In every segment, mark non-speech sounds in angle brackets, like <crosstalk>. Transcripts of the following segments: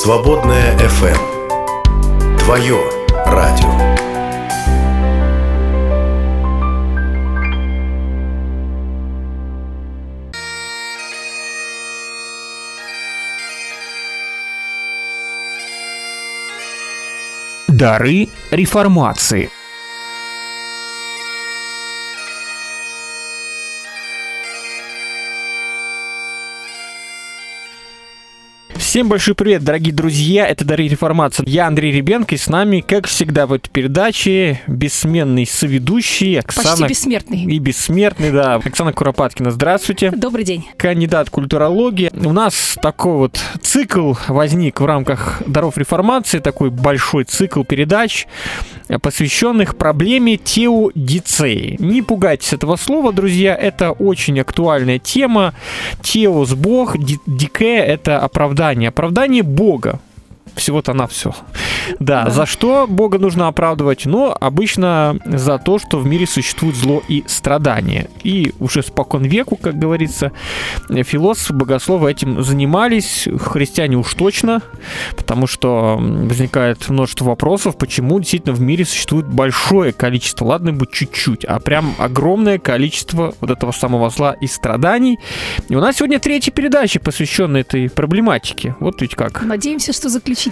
Свободная FM. Твое радио. Дары реформации. Всем большой привет, дорогие друзья, это Дарья Реформация. Я Андрей Ребенко, и с нами, как всегда, в этой передаче бессменный соведущий Оксана... Почти бессмертный. И бессмертный, да. Оксана Куропаткина, здравствуйте. Добрый день. Кандидат культурологии. У нас такой вот цикл возник в рамках Даров Реформации, такой большой цикл передач, посвященных проблеме теодицеи. Не пугайтесь этого слова, друзья, это очень актуальная тема. Теос – Бог, дике – это оправдание оправдание. Оправдание Бога. Всего-то на все. Да, да, за что Бога нужно оправдывать? Ну, обычно за то, что в мире существует зло и страдания. И уже спокон веку, как говорится, философы, богословы этим занимались, христиане уж точно, потому что возникает множество вопросов, почему действительно в мире существует большое количество, ладно бы чуть-чуть, а прям огромное количество вот этого самого зла и страданий. И у нас сегодня третья передача, посвященная этой проблематике. Вот ведь как. Надеемся, что заключительная.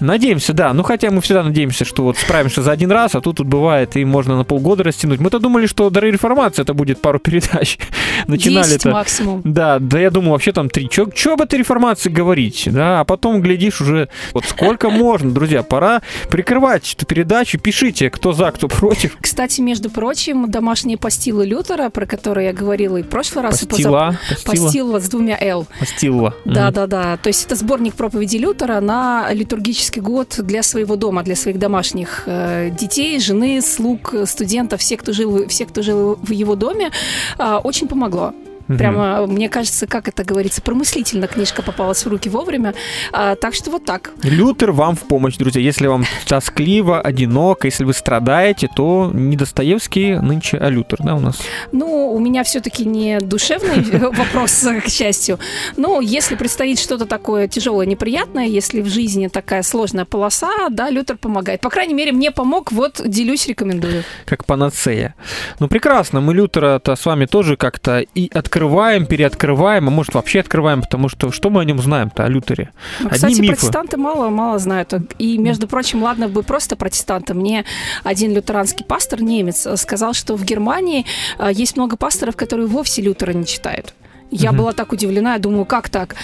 Надеемся, да. Ну, хотя мы всегда надеемся, что вот справимся за один раз, а тут тут бывает, и можно на полгода растянуть. Мы-то думали, что дары реформации это будет пару передач. <laughs> Начинали это. максимум. Да, да, я думал, вообще там три. Чё, чё об этой реформации говорить? Да, а потом глядишь уже, вот сколько <laughs> можно, друзья, пора прикрывать эту передачу. Пишите, кто за, кто против. Кстати, между прочим, домашние постилы Лютера, про которые я говорила и в прошлый раз. Постила. И позап... Постила. Постила с двумя «Л». Постила. Да, да, да. То есть это сборник проповеди Лютера на литургический год для своего дома, для своих домашних э, детей, жены, слуг, студентов, всех, кто жил, всех, кто жил в его доме, э, очень помогло. Прямо, мне кажется, как это говорится, промыслительно книжка попалась в руки вовремя. А, так что вот так. Лютер вам в помощь, друзья. Если вам тоскливо, одиноко, если вы страдаете, то не Достоевский нынче, а Лютер, да, у нас? Ну, у меня все-таки не душевный <laughs> вопрос, к счастью. Но если предстоит что-то такое тяжелое, неприятное, если в жизни такая сложная полоса, да, Лютер помогает. По крайней мере, мне помог, вот делюсь, рекомендую. Как панацея. Ну, прекрасно, мы Лютера-то с вами тоже как-то и открыли открываем, переоткрываем, а может вообще открываем, потому что что мы о нем знаем-то, о Лютере? Ну, Одни кстати, мифы. протестанты мало-мало знают. И, между прочим, ладно бы просто протестанты. Мне один лютеранский пастор, немец, сказал, что в Германии а, есть много пасторов, которые вовсе Лютера не читают. Я угу. была так удивлена, я думаю, как так?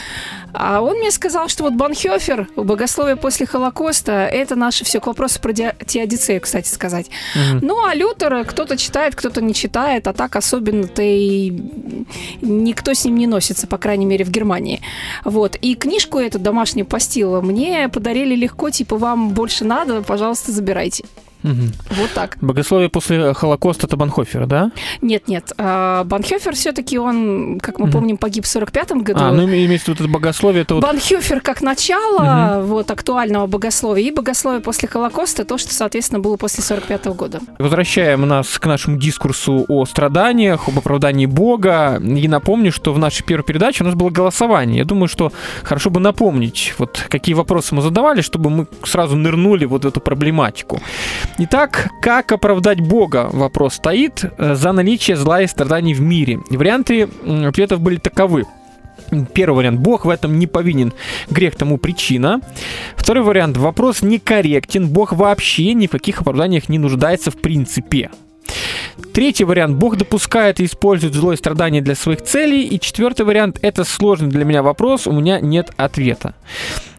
А он мне сказал, что вот Банхёфер, богословие после Холокоста, это наше все к вопросу про теодицею, кстати сказать. Угу. Ну, а Лютер кто-то читает, кто-то не читает, а так особенно-то и никто с ним не носится, по крайней мере, в Германии. Вот. И книжку эту домашнюю постила мне подарили легко, типа, вам больше надо, пожалуйста, забирайте. Угу. Вот так. Богословие после Холокоста это Банхофер, да? Нет, нет. А, Банхофер все-таки он, как мы угу. помним, погиб в 45-м году. А, ну имеется в виду это богословие. Это вот... Банхофер как начало угу. вот, актуального богословия, и богословие после Холокоста, то, что, соответственно, было после 45-го года. Возвращаем нас к нашему дискурсу о страданиях, об оправдании Бога. И напомню, что в нашей первой передаче у нас было голосование. Я думаю, что хорошо бы напомнить, вот какие вопросы мы задавали, чтобы мы сразу нырнули вот в эту проблематику. Итак, как оправдать Бога? Вопрос стоит э, за наличие зла и страданий в мире. Варианты ответов были таковы. Первый вариант. Бог в этом не повинен. Грех тому причина. Второй вариант. Вопрос некорректен. Бог вообще ни в каких оправданиях не нуждается в принципе. Третий вариант. Бог допускает и использует зло и страдания для своих целей. И четвертый вариант. Это сложный для меня вопрос. У меня нет ответа.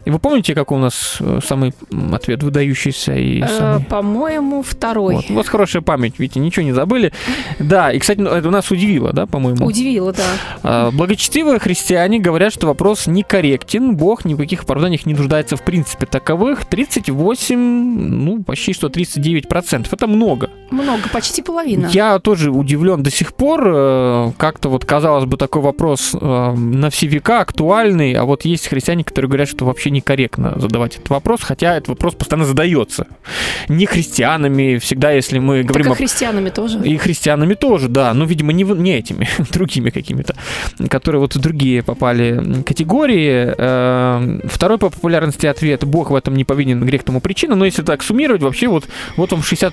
И вы помните, какой у нас э, самый ответ выдающийся? И э, самый... По-моему, второй. Вот. У вас хорошая память, видите, ничего не забыли. Да, и, кстати, ну, это нас удивило, да, по-моему? Удивило, да. А, благочестивые христиане говорят, что вопрос некорректен, Бог ни в каких оправданиях не нуждается в принципе таковых. 38, ну, почти что 39%. Это много. Много, почти половина. Я тоже удивлен до сих пор. э, Как-то вот, казалось бы, такой вопрос на все века актуальный, а вот есть христиане, которые говорят, что вообще некорректно задавать этот вопрос, хотя этот вопрос постоянно задается. Не христианами, всегда, если мы Так говорим и о христианами тоже. и христианами тоже, да. Ну, видимо, не, не этими, <laughs> другими какими-то, которые вот в другие попали категории. Э, Второй по популярности ответ «Бог в этом не повинен, грех тому причина». Но если так суммировать, вообще вот, вот он 60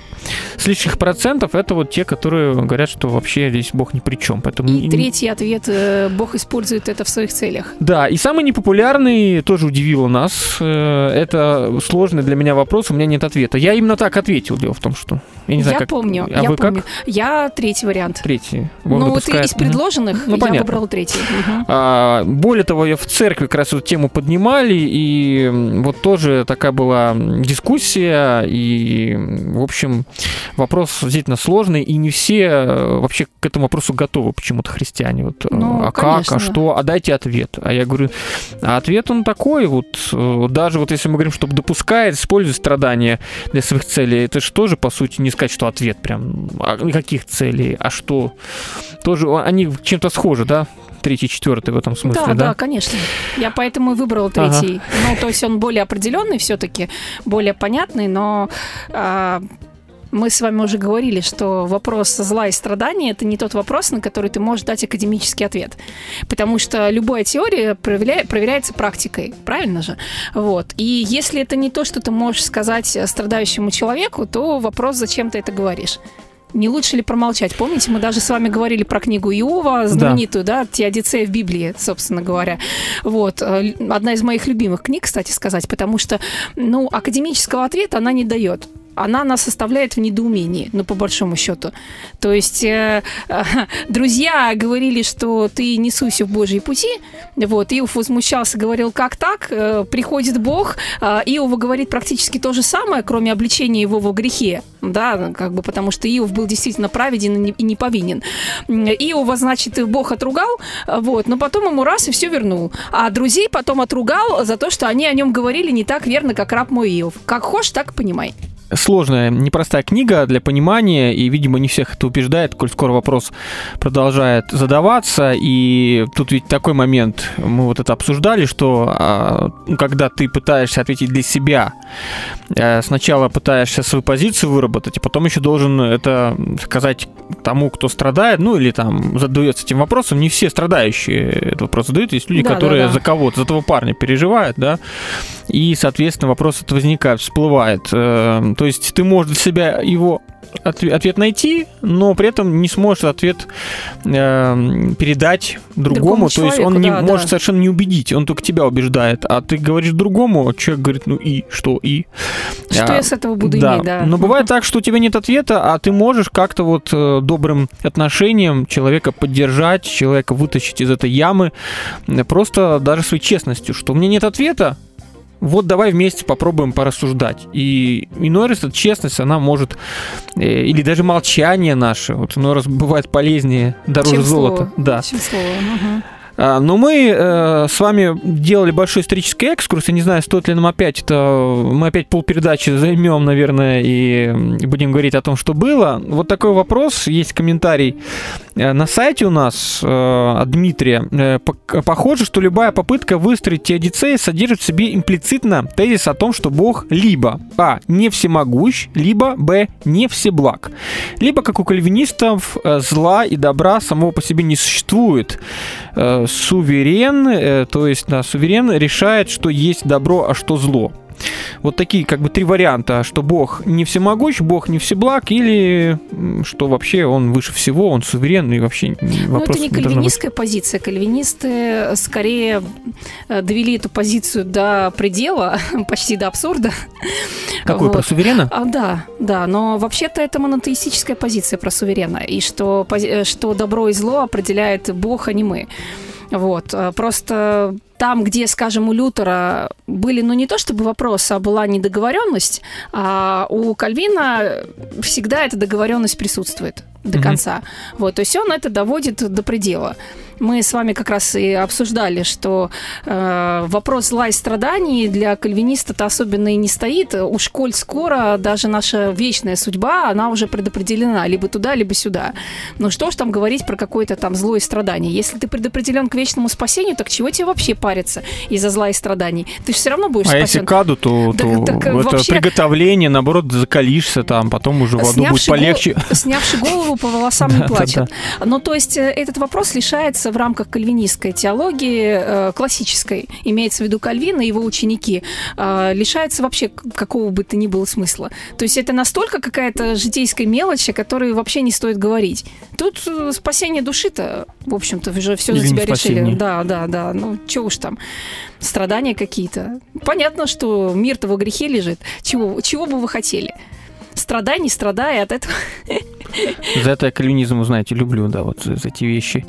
с лишних процентов, это вот те, которые говорят, что вообще здесь Бог ни при чем. Поэтому И третий ответ, э, Бог использует это в своих целях. да, и самый непопулярный тоже удивил нас. Э, Это сложный для меня вопрос, у меня нет ответа. Я именно так ответил, дело в том, что... Я не знаю, как... помню, А я вы помню. как? Я третий вариант. Третий. Бог ну, вот допускает. из Мгм. предложенных Ну, я понятно. выбрала третий. Мгм. А, более того, я в церкви как раз эту тему поднимали, и вот тоже такая была дискуссия, и, в общем, вопрос действительно сложный, и не все э, вообще к этому вопросу готовы почему-то христиане. Вот, э, Ну, а как, а конечно. что, а дайте ответ. А я говорю, а ответ он такой, вот э, даже вот если мы говорим, что допускает, использует страдания для своих целей, это же тоже, по сути, не сказать, что ответ прям, а каких целей, а что. Тоже они чем-то схожи, да? Третий, четвертый в этом смысле, да, да? да, конечно. Я поэтому и выбрала Ага. третий. Ну, то есть он более определенный все-таки, более понятный, но а, мы с вами уже говорили, что вопрос зла и страдания это не тот вопрос, на который ты можешь дать академический ответ. Потому что любая теория проверя- проверяется практикой, правильно же? Вот. И если это не то, что ты можешь сказать страдающему человеку, то вопрос, зачем ты это говоришь. Не лучше ли промолчать? Помните, мы даже с вами говорили про книгу Иова, знаменитую, да, Теодицея в Библии, собственно говоря. Вот. э, Одна из моих любимых книг, кстати сказать, потому что, ну, академического ответа она не дает. Она нас оставляет в недоумении, ну, по большому счету. То есть э, э, <laughs> друзья говорили, что ты не суйся в Божьи пути. Вот, Иов возмущался, говорил, как так? Э, приходит Бог, а Иова говорит практически то же самое, кроме обличения его во грехе. Да, как бы потому что Иов был действительно праведен и не, и не повинен. Иова, значит, Бог отругал, вот, но потом ему раз и все вернул. А друзей потом отругал за то, что они о нем говорили не так верно, как раб мой Иов. Как хочешь, так понимай. Сложная, непростая книга для понимания, и, видимо, не всех это убеждает, коль скоро вопрос продолжает задаваться, и тут ведь такой момент, мы вот это обсуждали, что а, когда ты пытаешься ответить для себя, э, сначала пытаешься свою позицию выработать, а потом еще должен это сказать тому, кто страдает, ну или там задается этим вопросом, не все страдающие этот вопрос задают, есть люди, Да, да, которые да. за кого-то, за того парня переживают, да, и, соответственно, вопрос это возникает, всплывает. То есть ты можешь для себя его отве- ответ найти, но при этом не сможешь ответ э, передать другому. Другому То есть он человеку, не да, может да. совершенно не убедить, он только тебя убеждает. А ты говоришь другому, а человек говорит, ну и что и? Что А, я с этого буду да. иметь, да. Но бывает так, что у тебя нет ответа, а ты можешь как-то вот э, добрым отношением человека поддержать, человека вытащить из этой ямы, э, просто даже своей честностью, что у меня нет ответа, вот давай вместе попробуем порассуждать. И иной раз эта честность, она может, э, или даже молчание наше, вот иной раз бывает полезнее, дороже Чем золота. слово. Да. Чем слово. А, Но мы э, с вами делали большой исторический экскурс. Я не знаю, стоит ли нам опять это... Мы опять полпередачи займем, наверное, и будем говорить о том, что было. Вот такой вопрос. Есть комментарий на сайте у нас э, от Дмитрия. Э, Похоже, что любая попытка выстроить теодицеи содержит в себе имплицитно тезис о том, что Бог либо а. не всемогущ, либо б. не всеблаг. Либо, как у кальвинистов, э, зла и добра самого по себе не существует. Э, Суверен, э, то есть да, суверен решает, что есть добро, а что зло. Вот такие как бы три варианта, что Бог не всемогущ, Бог не всеблаг, или что вообще он выше всего, он суверен, и вообще Ну, это не должно быть. кальвинистская позиция. Кальвинисты э, скорее э, довели эту позицию до предела, <laughs> почти до абсурда. Какой, про Вот. суверена? А, да, да, но вообще-то это монотеистическая позиция про суверена, и что, э, что добро и зло определяет Бог, а не мы. Вот, э, просто там, где, скажем, у Лютера были, ну, не то чтобы вопросы, а была недоговоренность, а у Кальвина всегда эта договоренность присутствует. До конца. Вот, то есть он это доводит до предела мы с вами как раз и обсуждали, что э, вопрос зла и страданий для кальвиниста-то особенно и не стоит. Уж коль скоро даже наша вечная судьба, она уже предопределена либо туда, либо сюда. Ну что ж там говорить про какое-то там зло и страдание? Если ты предопределен к вечному спасению, так чего тебе вообще париться из-за зла и страданий? Ты же все равно будешь а спасен. если каду, то, то так, так, это вообще... приготовление, наоборот, закалишься там, потом уже в аду будет полегче. Гол... Снявший голову по волосам не плачет. Ну, то есть э, этот вопрос лишается в рамках кальвинистской теологии, э, классической, имеется в виду Кальвин и его ученики, э, лишается вообще какого бы то ни было смысла. То есть это настолько какая-то житейская мелочь, о которой вообще не стоит говорить. Тут спасение души-то, в общем-то, уже все за тебя решили. Да, да, да. Ну, чего уж там страдания какие-то. Понятно, что мир-то во грехе лежит. Чего, чего бы вы хотели? Страдай, не страдай, от этого За это я кальвинизм, знаете, люблю, да, вот за эти вещи,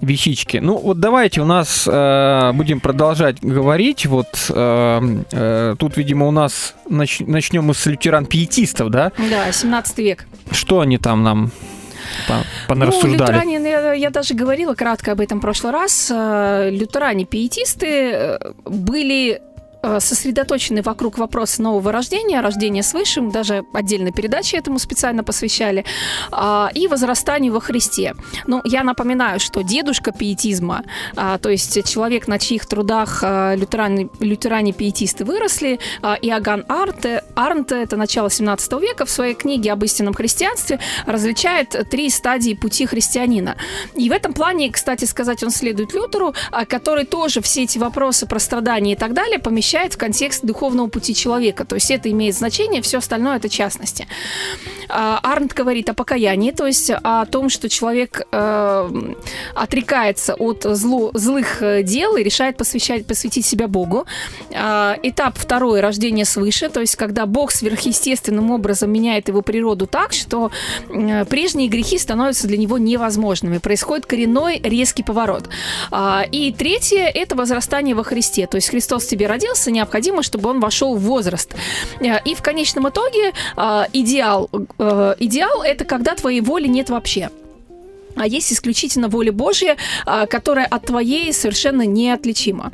вещички. Ну, вот давайте у нас э, будем продолжать говорить. Вот э, э, тут, видимо, у нас нач, начнем мы с лютеран-пиетистов, да? Да, 17 век. Что они там нам понарассуждали. Ну, лютеране, я, я даже говорила кратко об этом в прошлый раз. Э, лютеране-пиетисты э, были сосредоточены вокруг вопроса нового рождения, рождения свыше, даже отдельной передачи этому специально посвящали, а, и возрастанию во Христе. Ну, я напоминаю, что дедушка пиетизма, а, то есть человек, на чьих трудах а, лютеране, лютеране-пиетисты выросли, Иоганн Арнте, Арнте, это начало 17 века, в своей книге об истинном христианстве различает три стадии пути христианина. И в этом плане, кстати сказать, он следует Лютеру, который тоже все эти вопросы про страдания и так далее помещает помещает в контекст духовного пути человека. То есть это имеет значение, все остальное это частности. А, Арнт говорит о покаянии, то есть о том, что человек э, отрекается от зло, злых э, дел и решает посвящать, посвятить себя Богу. А, этап второй – рождение свыше, то есть когда Бог сверхъестественным образом меняет его природу так, что прежние грехи становятся для него невозможными. Происходит коренной резкий поворот. А, и третье – это возрастание во Христе, то есть Христос в тебе родился, процесса необходимо, чтобы он вошел в возраст. Э, и в конечном итоге э, идеал, э, идеал это когда твоей воли нет вообще а есть исключительно воля Божья, а, которая от твоей совершенно неотличима.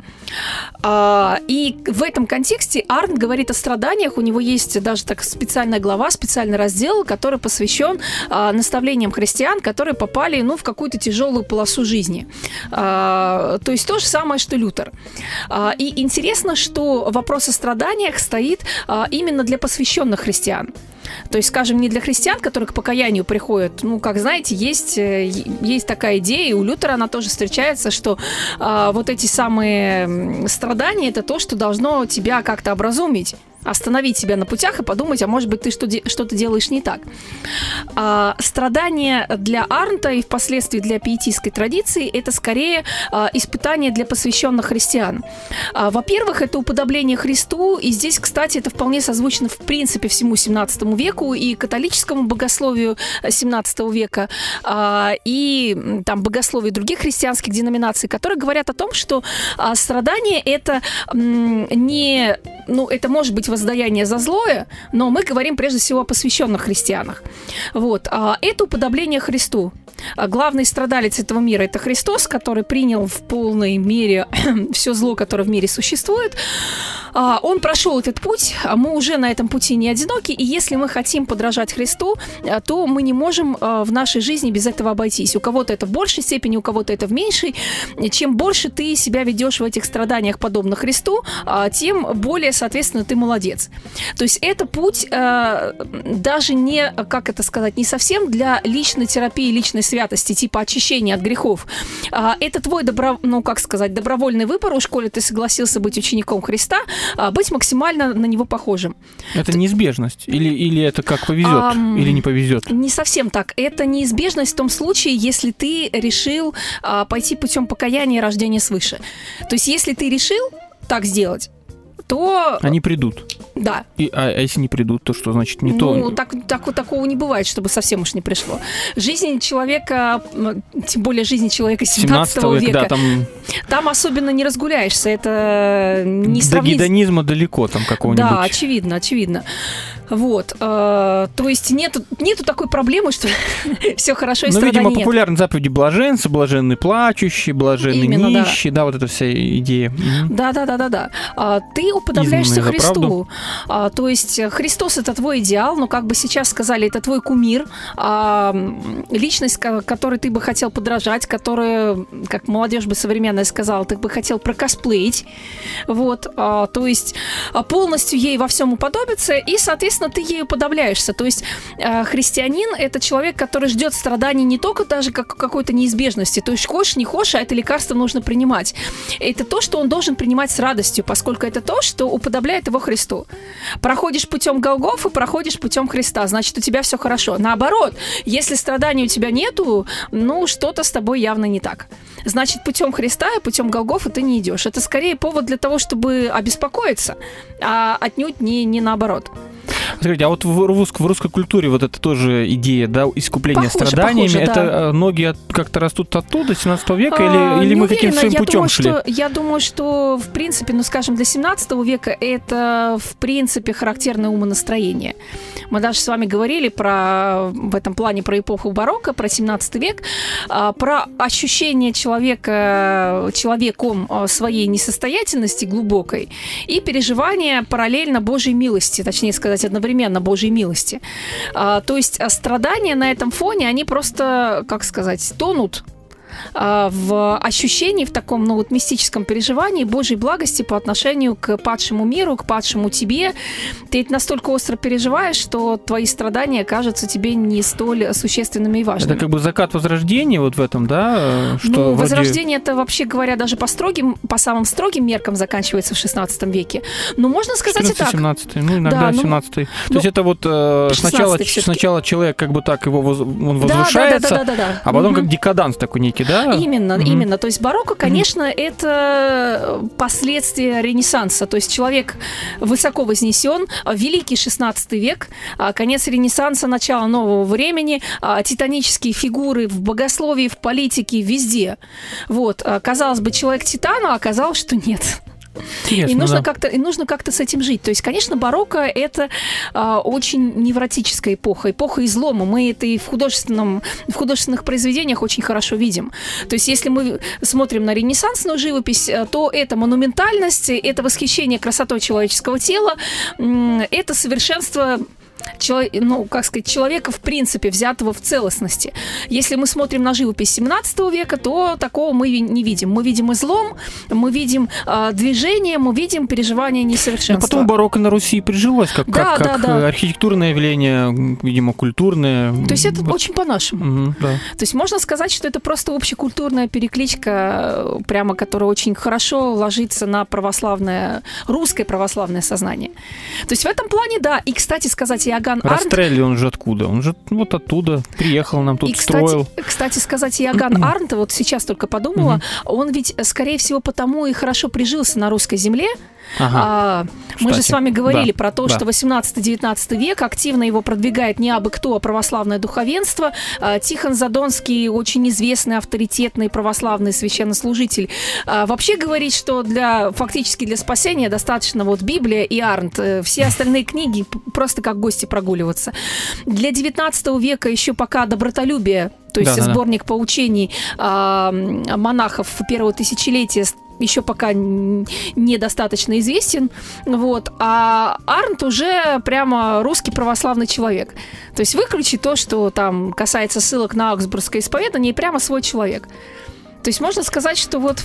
А, и в этом контексте Арн говорит о страданиях. У него есть даже так специальная глава, специальный раздел, который посвящен а, наставлениям христиан, которые попали ну, в какую-то тяжелую полосу жизни. То есть то же самое, что Лютер. И интересно, что вопрос о страданиях стоит именно для посвященных христиан. То есть, скажем, не для христиан, которые к покаянию приходят. Ну, как знаете, есть, э, есть такая идея, и у Лютера она тоже встречается, что а, вот эти самые страдания это то, что должно тебя как-то образумить остановить себя на путях и подумать, а может быть, ты что- что-то делаешь не так. А, страдания для Арнта и впоследствии для пиетистской традиции – это скорее а, испытание для посвященных христиан. А, во-первых, это уподобление Христу, и здесь, кстати, это вполне созвучно в принципе всему 17 веку и католическому богословию 17 века, а, и там богословию других христианских деноминаций, которые говорят о том, что а, страдание – это м, не, ну, это может быть воздаяние за злое, но мы говорим прежде всего о посвященных христианах. Вот. А это уподобление Христу. А главный страдалец этого мира – это Христос, который принял в полной мере <clears throat> все зло, которое в мире существует. А, он прошел этот путь, а мы уже на этом пути не одиноки, и если мы хотим подражать Христу, то мы не можем в нашей жизни без этого обойтись. У кого-то это в большей степени, у кого-то это в меньшей. Чем больше ты себя ведешь в этих страданиях подобно Христу, тем более, соответственно, ты молодец. То есть это путь даже не, как это сказать, не совсем для личной терапии, личной святости, типа очищения от грехов. Это твой, добро, ну, как сказать, добровольный выбор, уж коли ты согласился быть учеником Христа, а, быть максимально на него похожим. Это неизбежность? Или, или это как повезет? А, или не повезет? Не совсем так. Это неизбежность в том случае, если ты решил а, пойти путем покаяния и рождения свыше. То есть, если ты решил так сделать, то... Они придут. Да. И, а, а если не придут, то что значит не ну, то? так, так, вот такого не бывает, чтобы совсем уж не пришло. Жизнь человека, тем более жизнь человека 17, 17 века, века, да, там там особенно не разгуляешься. Это не до сравнить... гедонизма далеко там какого-нибудь. Да, очевидно, очевидно. Вот, э, то есть нету, нету такой проблемы, что <laughs> все хорошо и Ну, видимо, нет. популярны заповеди блаженцы, блаженный плачущий, блаженный Именно, да. да. вот эта вся идея. Мгм. Да, да, да, да, да. А, Ты уподобляешься Христу. А, То есть э, Христос это твой идеал, но как бы сейчас сказали, это твой кумир, а, личность, ко- которой ты бы хотел подражать, которую, как молодежь бы современная сказала, ты бы хотел прокосплеить. Вот, а, то есть а, полностью ей во всем уподобиться, и, соответственно, ты ей уподобляешься. То есть э, христианин это человек, который ждет страданий не только даже как какой-то неизбежности. То есть хочешь, не хочешь, а это лекарство нужно принимать. Это то, что он должен принимать с радостью, поскольку это то, что уподобляет его Христу. Проходишь путем Голгофа, проходишь путем Христа, значит, у тебя все хорошо. Наоборот, если страданий у тебя нету, ну, что-то с тобой явно не так. Значит, путем Христа и путем Голгофа ты не идешь. Это скорее повод для того, чтобы обеспокоиться, а отнюдь не, не наоборот. Скажите, а вот в, рус- в русской культуре вот это тоже идея, да, искупления Похоже, страданиями, похоже, это да. э, ноги как-то растут оттуда, 17 века, А, или, или мы каким-то своим я путем думаю, шли? Что, я думаю, что, в принципе, ну, скажем, для 17 века это, в принципе, характерное умонастроение. Мы даже с вами говорили про, в этом плане про эпоху барокко, про 17 век, а, про ощущение человека, человеком а, своей несостоятельности глубокой и переживание параллельно Божьей милости, точнее сказать, одновременно Божьей милости. А, То есть а, страдания на этом фоне, они просто, как сказать, тонут в ощущении, в таком, ну, вот мистическом переживании Божьей благости по отношению к падшему миру, к падшему тебе. Ты это настолько остро переживаешь, что твои страдания кажутся тебе не столь существенными и важными. Это как бы закат возрождения вот в этом, да? э, Что ну, вроде- возрождение это вообще говоря даже по строгим, по самым строгим меркам заканчивается в 16 веке. Но можно сказать и так. 17 ну иногда Да, ну, 17 То ну, есть это вот э, 16-й сначала, сначала человек как бы так его воз- он Да, да, возвышается, да, да, да, да. а потом Мгм. как декаданс такой некий, да? Именно, Мгм. именно. То есть барокко, конечно, это последствия Ренессанса. То есть человек высоко вознесен, а, великий 16 век, а, конец Ренессанса, начало нового времени, титанические фигуры в богословии, в политике, везде. Вот. Казалось бы, человек титан, а оказалось, что нет. Интересно, И нужно да. как-то и нужно как-то с этим жить. То есть, конечно, барокко это а, очень невротическая эпоха, эпоха излома. Мы это и в художественном в художественных произведениях очень хорошо видим. То есть, если мы смотрим на ренессансную живопись, э, то это монументальность, это восхищение красотой человеческого тела, это совершенство чело- ну, как сказать, человека в принципе, взятого в целостности. Если мы смотрим на живопись 17 века, то такого мы не видим. Мы видим излом, мы видим а, движение, мы видим переживание Но несовершенства. Ну, потом барокко на Руси прижилось, как, Да, как, да, как да. э, архитектурное явление, видимо, культурное. То есть это Вот. очень по-нашему. Мгм, да. То есть можно сказать, что это просто общекультурная перекличка, э, прямо которая очень хорошо ложится на православное, русское православное сознание. То есть в этом плане, да. И, кстати сказать, Иоганн Арнт Растрелли он же откуда? Он же вот оттуда приехал, нам тут и, кстати, строил. кстати сказать, Иоганн Арнт, вот сейчас только подумала, он ведь, э, скорее всего, потому и хорошо прижился на русской земле. Ага. А, мы же с вами говорили да, про то, да. что 18-19 век активно его продвигает не абы кто, а православное духовенство. А, Тихон Задонский, очень известный, авторитетный православный священнослужитель, а, вообще говорит, что для фактически для спасения достаточно вот Библия и Арнт. Э, Все остальные книги просто как гости прогуливаться. Для 19 века еще пока добротолюбие то есть Да-да-да. сборник поучений а, м, монахов первого тысячелетия еще пока недостаточно известен, вот, а Арнт уже прямо русский православный человек. То есть выключи то, что там касается ссылок на Аугсбургское исповедание, и прямо свой человек. То есть можно сказать, что вот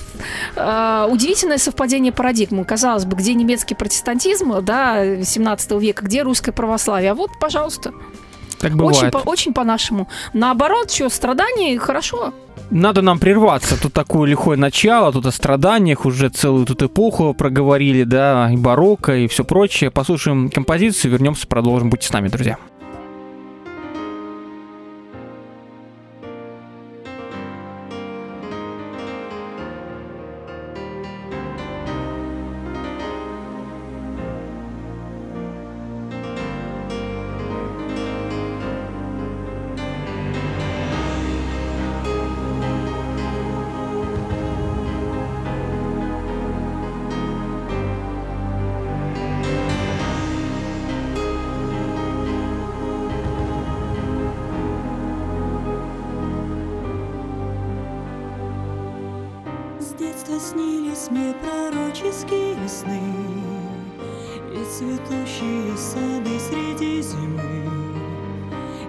э, удивительное совпадение парадигмы. Казалось бы, где немецкий протестантизм, да, 17 века, где русское православие. А вот, пожалуйста, Так очень, бывает. по- очень по-нашему. Наоборот, что, страдания хорошо. Надо нам прерваться. Тут такое лихое начало, тут о страданиях, уже целую тут эпоху проговорили, да, и барокко, и все прочее. Послушаем композицию, вернемся, продолжим. Будьте с нами, друзья. Детства снились мне пророческие сны И цветущие сады среди зимы.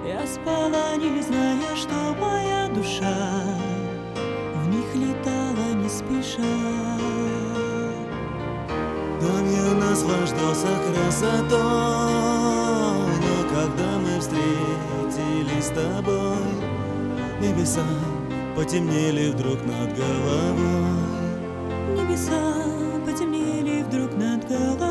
Я спала, не зная, что моя душа В них летала не спеша. Дом наслаждался красотой Но когда мы встретились с тобой Небеса потемнели вдруг над головой. Небеса потемнели вдруг над головой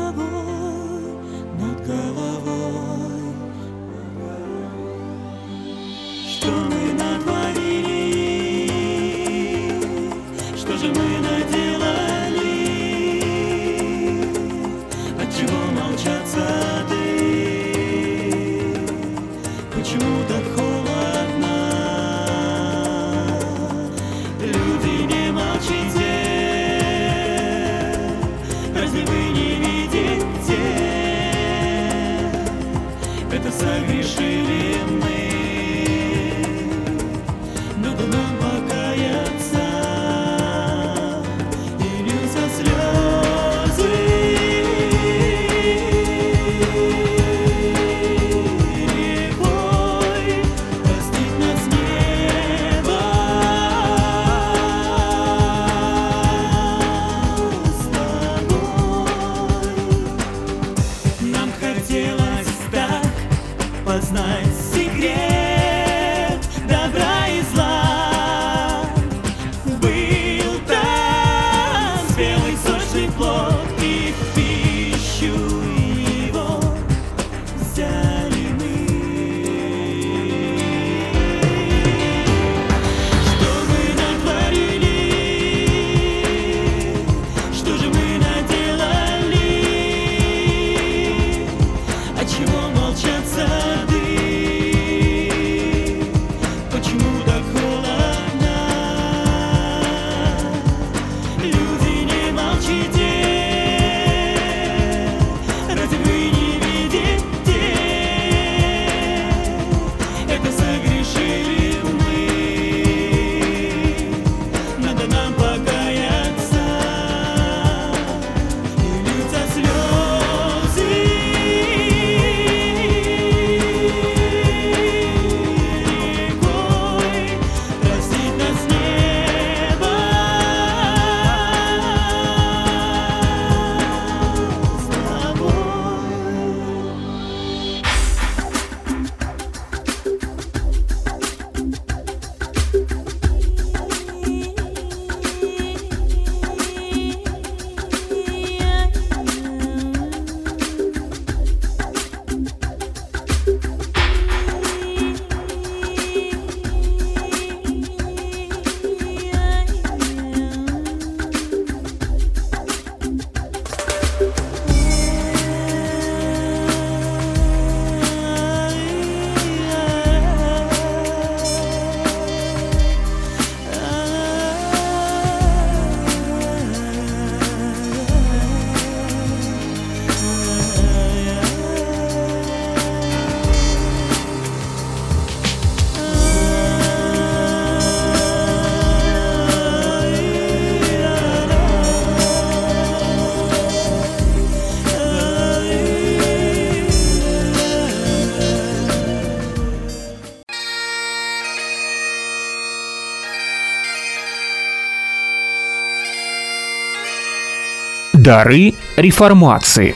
Дары реформации.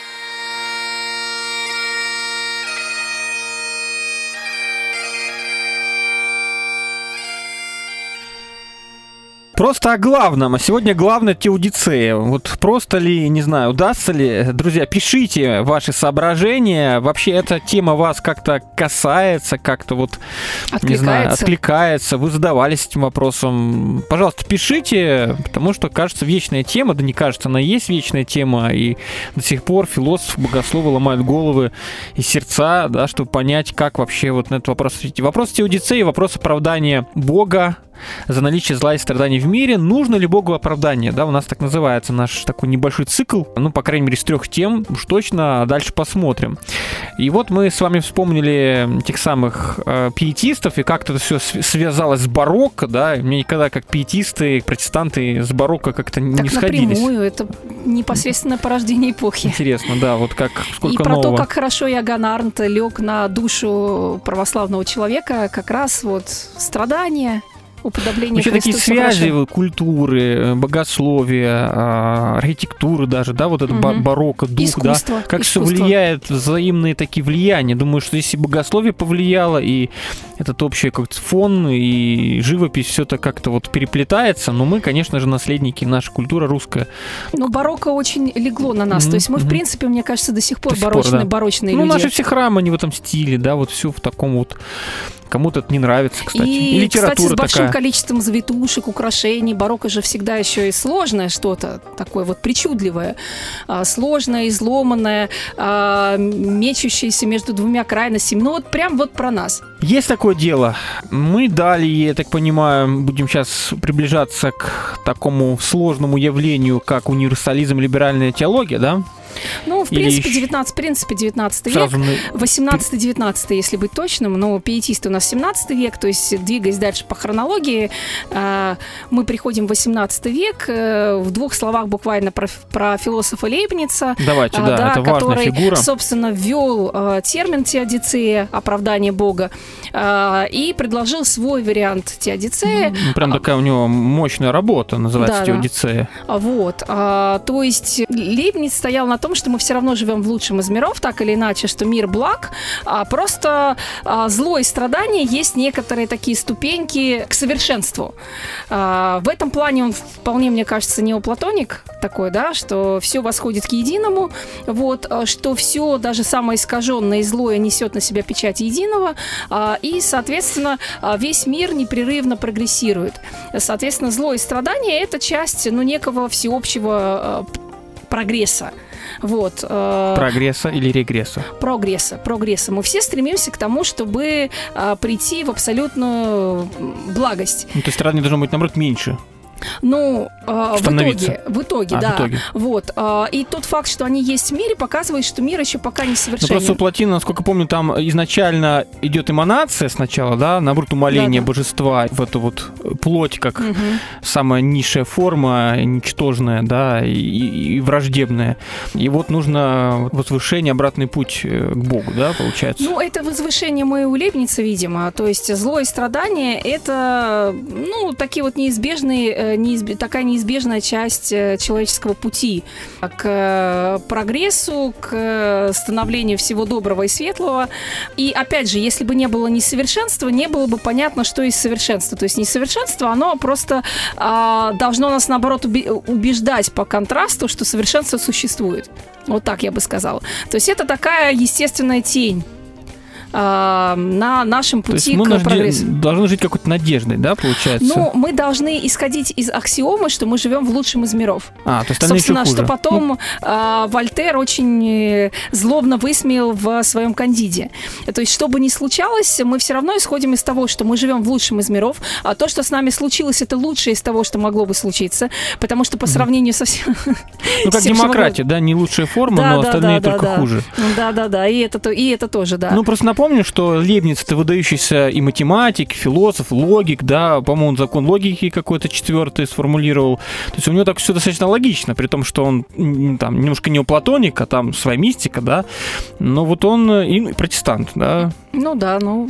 Просто о главном. А сегодня главное теодицея. Вот просто ли, не знаю, удастся ли. Друзья, пишите ваши соображения. Вообще эта тема вас как-то касается, как-то вот, не знаю, Откликается. Вы задавались этим вопросом. Пожалуйста, пишите, потому что, кажется, вечная тема. Да не кажется, она есть вечная тема. И до сих пор философы, богословы ломают головы и сердца, да, чтобы понять, как вообще вот на этот вопрос ответить. Вопрос теодицеи, вопрос оправдания Бога, за наличие зла и страданий в мире. Нужно ли Богу оправдание? Да, у нас так называется наш такой небольшой цикл, ну, по крайней мере, с трех тем, уж точно, а дальше посмотрим. И вот мы с вами вспомнили тех самых э, пиетистов, и как-то это все связалось с барокко, да, и мне никогда как пиетисты, протестанты с барокко как-то не Так сходились. напрямую, это непосредственно порождение эпохи. Интересно, да, вот как И сколько про нового. то, как хорошо Иоганн Арнт лег на душу православного человека, как раз вот страдания, уподобление Вообще такие связи хорошо. культуры, э, богословия, а, архитектуры даже, да, вот это Мгм. барокко, дух, Искусство, да, как все влияет, взаимные такие влияния. Думаю, что если богословие повлияло, и этот общий как фон, и живопись, все это как-то вот переплетается, но мы, конечно же, наследники, наша культура русская. Ну, барокко очень легло на нас. Мгм, То есть мы, в принципе, мне кажется, до сих пор До сих пор, барочные, да. барочные ну, люди. наши все храмы, они в этом стиле, да, вот все в таком вот... Кому-то это не нравится, кстати. И, литература кстати, с большим такая. количеством завитушек, украшений. Барокко же всегда еще и сложное что-то, такое вот причудливое. А, сложное, изломанное, а, мечущееся между двумя крайностями. Ну вот прям вот про нас. Есть такое дело. Мы далее, я так понимаю, будем сейчас приближаться к такому сложному явлению, как универсализм и либеральная теология, да? Ну, в Или принципе, еще- 19, в принципе, 19 век. Сразу на- 18-19, если быть точным, но пиетисты у нас 17 век, то есть двигаясь дальше по хронологии, э, мы приходим в 18 век, э, в двух словах буквально про, про философа Лейбница, Давайте, а, да, это важная который, фигура. собственно, ввел э, термин теодицея, оправдание Бога, э, и предложил свой вариант теодицея. Прям такая у него мощная работа, называется Да, да. Теодицея. А, Вот, а, то есть Лейбниц стоял на том, что мы все равно живем в лучшем из миров, так или иначе, что мир благ, а просто а, зло и страдание есть некоторые такие ступеньки к совершенству. А, в этом плане он вполне, мне кажется, неоплатоник такой, да, что все восходит к единому, вот, а, что все, даже самое искаженное и злое несет на себя печать единого, а, и, соответственно, а, весь мир непрерывно прогрессирует. Соответственно, зло и страдание это часть, ну, некого всеобщего э, прогресса. Вот. э, Прогресса или регресса. прогресса, прогресса. Мы все стремимся к тому, чтобы э, прийти в абсолютную благость. Ну, то есть страдание должно быть, наоборот, меньше. Ну, э, в итоге, в итоге, А, в да. итоге. Вот. э, и тот факт, что они есть в мире, показывает, что мир еще пока не Ну, совершенен. просто у Платина, насколько помню, там изначально идет эманация сначала, да, наоборот, умоление Да-да. божества в эту вот плоть, как Мгм. самая низшая форма, ничтожная, да, и, и- враждебная. И вот нужно возвышение, обратный путь э, к Богу, да, получается. Ну, это возвышение мы у видимо. То есть зло и страдание – это, ну, такие вот неизбежные, э, неизб- такая неизбежная часть э, человеческого пути к э, прогрессу, к э, становлению всего доброго и светлого. И, опять же, если бы не было несовершенства, не было бы понятно, что есть совершенство. То есть несовершенство, оно просто а, должно нас, наоборот, убеждать по контрасту, что совершенство существует. Вот так я бы сказала. То есть это такая естественная тень а, на нашем То есть пути мы к прогрессу. должны жить какой-то надеждой, да, получается? Ну, мы должны исходить из аксиомы, что мы живем в лучшем из миров. а, то есть остальные еще Собственно, хуже. что потом а, Вольтер очень э, злобно высмеял в своем кандиде. То есть, что бы ни случалось, мы все равно исходим из того, что мы живем в лучшем из миров, а то, что с нами случилось, это лучшее из того, что могло бы случиться, потому что по сравнению со всем... Ну, как всем, что могло- демократия, да, не лучшая форма, Да, но да, остальные да, только хуже. Да, да, да, и это, то- и это тоже, да. Ну, просто напомню, что Лебниц это выдающийся и математик, и философ, логик, да, по-моему, он закон логики какой-то четвертый сформулировал. То есть у него так все достаточно логично, при том, что он там немножко неоплатоник, а там своя мистика, да. Но вот он э, и протестант, да. Ну да, ну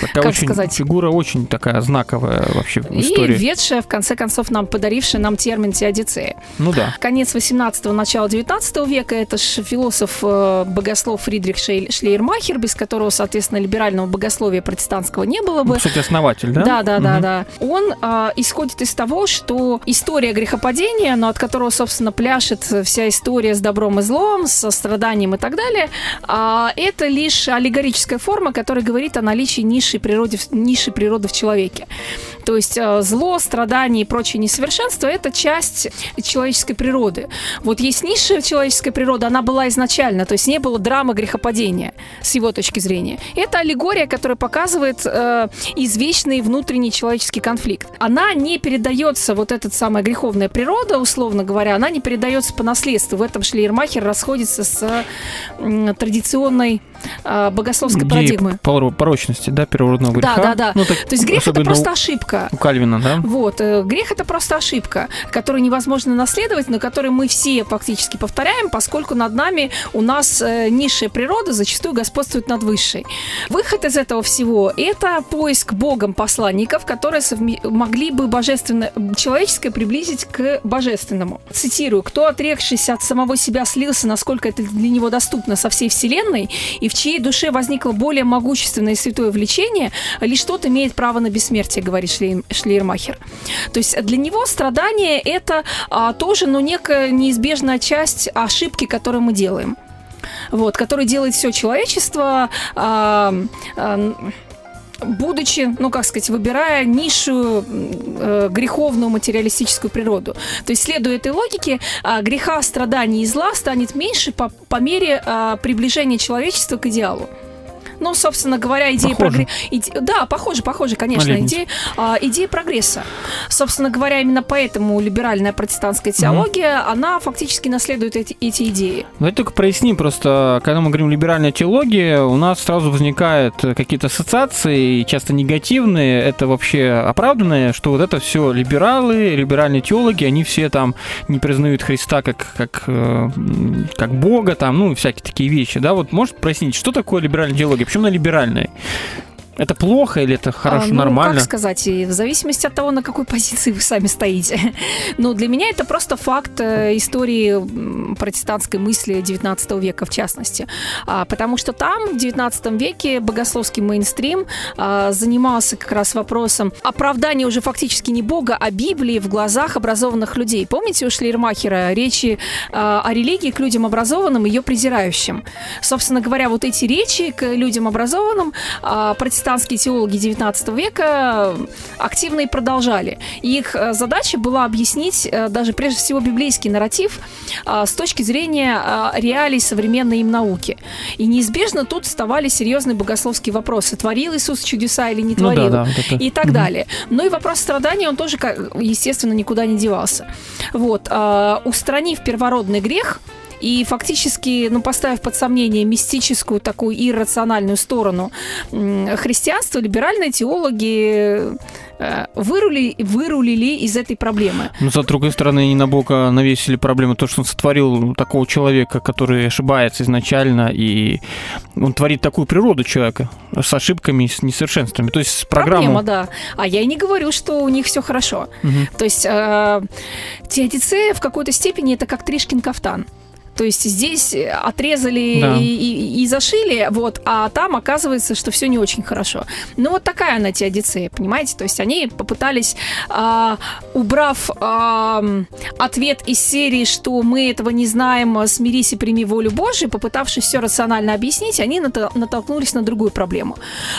Такая Как очень сказать? фигура очень такая знаковая вообще в и истории. ведшая, в конце концов, нам подарившая нам термин теодицея. Ну да. Конец 18-го, начало 19 века, это ж философ, э, богослов Фридрих Шлейермахер, без которого, соответственно, либерального богословия протестантского не было бы. кстати, основатель, да? Да, да, да, Мгм. да. Он а, исходит из того, что история грехопадения, но от которого, собственно, пляшет вся история с добром и злом, со страданием и так далее, а, это лишь аллегорическая форма, которая говорит о наличии низшей природы, низшей природы в человеке. То есть а, зло, страдания и прочие несовершенства – это часть человеческой природы. Вот есть низшая человеческая природа, она была изначально, то есть не было драмы грехопадения с его точки зрения. Это аллегория, которая показывает э, извечный внутренний человеческий конфликт. Она не передается, вот эта самая греховная природа, условно говоря, она не передается по наследству. В этом Шлейермахер расходится с м, традиционной э, богословской Идеи парадигмы. поро- порочности, да, первородного Да, греха. да, да. Ну, так То есть грех это просто у- ошибка. у Кальвина, да? Вот, э, грех это просто ошибка, которую невозможно наследовать, но которую мы все фактически повторяем, поскольку над нами у нас э, низшая природа зачастую господствует над высшей. Выход из этого всего – это поиск Богом посланников, которые совме- могли бы божественно, человеческое приблизить к божественному. Цитирую, «Кто, отрекшись от самого себя, слился, насколько это для него доступно со всей вселенной, и в чьей душе возникло более могущественное и святое влечение, лишь тот имеет право на бессмертие», говорит Шлей- Шлейермахер. То есть для него страдание это а, тоже, ну, некая неизбежная часть ошибки, которую мы делаем. Вот, который делает все человечество, а, а, будучи, ну как сказать, выбирая низшую э, греховную материалистическую природу. То есть, следуя этой логике, а, греха, страданий и зла станет меньше по, по мере а, приближения человечества к идеалу. Ну, собственно говоря, Похоже. прогресса... Да, похоже, похоже, конечно, идея, а, идея прогресса. Собственно говоря, именно поэтому либеральная протестантская теология, она фактически наследует эти, эти идеи. Давайте только проясним, просто когда мы говорим либеральная теология, у нас сразу возникают какие-то ассоциации, часто негативные, это вообще оправданное, что вот это все либералы, либеральные теологи, они все там не признают Христа как, как, э, как Бога, там, ну, и всякие такие вещи, да, вот может прояснить, что такое либеральная теология, почему она либеральная? Это плохо или это хорошо, А, ну, нормально? Как сказать, в зависимости от того, на какой позиции вы сами стоите. <laughs> Но для меня это просто факт э, истории протестантской мысли 19 века, в частности. А, Потому что там, в 19 веке, богословский мейнстрим а, занимался как раз вопросом оправдания уже фактически не Бога, а Библии в глазах образованных людей. Помните у Шлейермахера речи а, о религии к людям образованным, ее презирающим? Собственно говоря, вот эти речи к людям образованным а, протестантские теологи 19 века активно и продолжали. Их э, задача была объяснить э, даже прежде всего библейский нарратив с точки зрения реалий современной им науки. И неизбежно тут вставали серьезные богословские вопросы. Творил Иисус чудеса или не Ну да, творил? да, вот это. и так далее. Ну и вопрос страдания, он тоже, естественно, никуда не девался. Вот, устранив первородный грех, и фактически, ну, поставив под сомнение мистическую такую иррациональную сторону христианства, либеральные теологи э, вырули, вырулили из этой проблемы. Но, с другой стороны, они на Бога навесили проблему то, что он сотворил такого человека, который ошибается изначально, и он творит такую природу человека с ошибками, с несовершенствами. То есть программу... Проблема, да. А я и не говорю, что у них все хорошо. Мгм. То есть э, теодицея в какой-то степени это как Тришкин кафтан. То есть здесь э, отрезали Да. и, и- и зашили, вот, а там оказывается, что все не очень хорошо. Ну вот такая она теодицея, понимаете? То есть они попытались, а, убрав ам, ответ из серии, что мы этого не знаем, а, смирись и прими волю Божию, попытавшись все рационально объяснить, они нато- натолкнулись на другую проблему.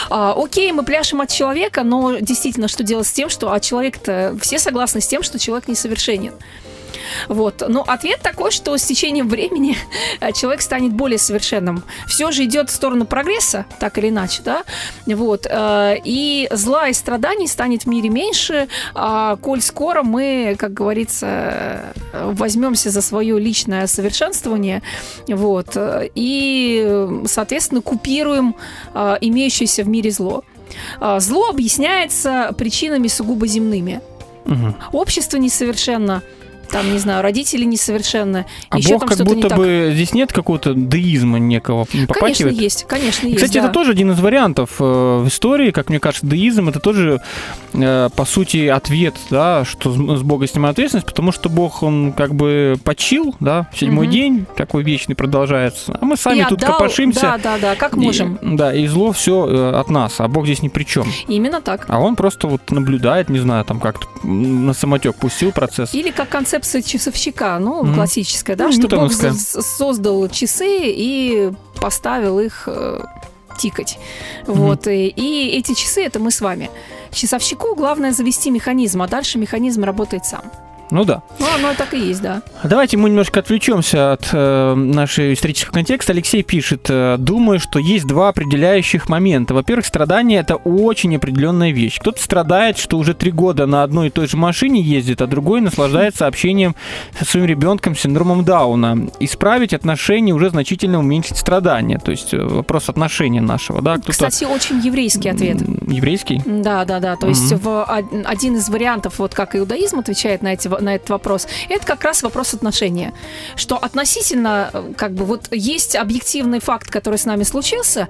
А, окей, мы пляшем от человека, но действительно, что делать с тем, что а человек-то все согласны с тем, что человек несовершенен. Вот. Но ответ такой, что с течением времени <laughs> э, человек станет более совершенным. Все же идет в сторону прогресса, так или иначе, да? Вот. э, И зла и страданий станет в мире меньше, а коль скоро мы, как говорится, возьмемся за свое личное совершенствование, вот, э, и, соответственно, купируем имеющееся в мире зло. Зло объясняется причинами сугубо земными. Мгм. Общество несовершенно, там, не знаю, родители несовершенны, А еще Бог там как что-то не будто так. бы здесь нет какого-то деизма некого, не Конечно, есть, конечно, есть. Кстати, да. это тоже один из вариантов э, в истории, как мне кажется, деизм это тоже, э, по сути, ответ, да, что с Бога снимает ответственность, потому что Бог, он как бы почил, да, седьмой Мгм. день такой вечный продолжается, а мы сами И тут отдал- копошимся. Да, да, да, как и- можем. да, и зло все от нас, а Бог здесь ни при чем. Именно так. А он просто вот наблюдает, не знаю, там как-то на самотек пустил процесс. Или как концепция часовщика, ну, Мгм. классическая, да, Ну, что Бог создал часы и поставил их э, тикать. Вот, и, и эти часы это мы с вами. Часовщику главное завести механизм, а дальше механизм работает сам. Ну да. Ну, оно так и есть, да. Давайте мы немножко отвлечемся от э, нашего исторического контекста. Алексей пишет, э, думаю, что есть два определяющих момента. Во-первых, страдание это очень определенная вещь. Кто-то страдает, что уже три года на одной и той же машине ездит, а другой наслаждается общением со своим ребенком с синдромом Дауна. Исправить отношения уже значительно уменьшить страдания. То есть э, вопрос отношения нашего, да? Кто-то Кстати, очень еврейский ответ. еврейский. Да, да, да. То есть в од- один из вариантов, вот как иудаизм отвечает на, эти, на этот вопрос, это как раз вопрос отношения. Что относительно, э, как бы, вот есть объективный факт, который с нами случился,